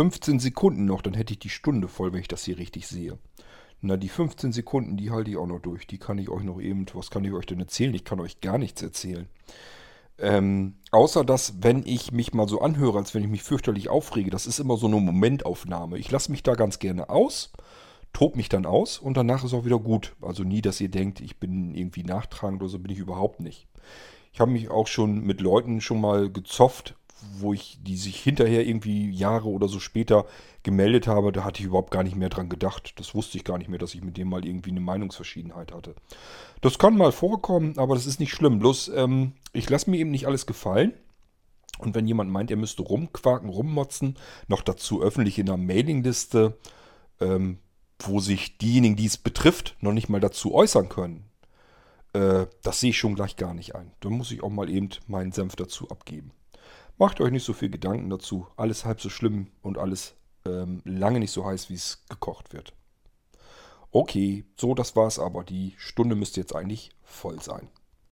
15 Sekunden noch, dann hätte ich die Stunde voll, wenn ich das hier richtig sehe. Na, die 15 Sekunden, die halte ich auch noch durch. Die kann ich euch noch eben, was kann ich euch denn erzählen? Ich kann euch gar nichts erzählen. Ähm, außer dass, wenn ich mich mal so anhöre, als wenn ich mich fürchterlich aufrege, das ist immer so eine Momentaufnahme. Ich lasse mich da ganz gerne aus, tob mich dann aus und danach ist auch wieder gut. Also nie, dass ihr denkt, ich bin irgendwie nachtragend oder so, bin ich überhaupt nicht. Ich habe mich auch schon mit Leuten schon mal gezofft, wo ich die sich hinterher irgendwie Jahre oder so später gemeldet habe, da hatte ich überhaupt gar nicht mehr dran gedacht. Das wusste ich gar nicht mehr, dass ich mit dem mal irgendwie eine Meinungsverschiedenheit hatte. Das kann mal vorkommen, aber das ist nicht schlimm. Bloß, ähm, ich lasse mir eben nicht alles gefallen. Und wenn jemand meint, er müsste rumquaken, rummotzen, noch dazu öffentlich in einer Mailingliste, ähm, wo sich diejenigen, die es betrifft, noch nicht mal dazu äußern können, äh, das sehe ich schon gleich gar nicht ein. Da muss ich auch mal eben meinen Senf dazu abgeben. Macht euch nicht so viel Gedanken dazu. Alles halb so schlimm und alles ähm, lange nicht so heiß, wie es gekocht wird. Okay, so das war's aber. Die Stunde müsste jetzt eigentlich voll sein.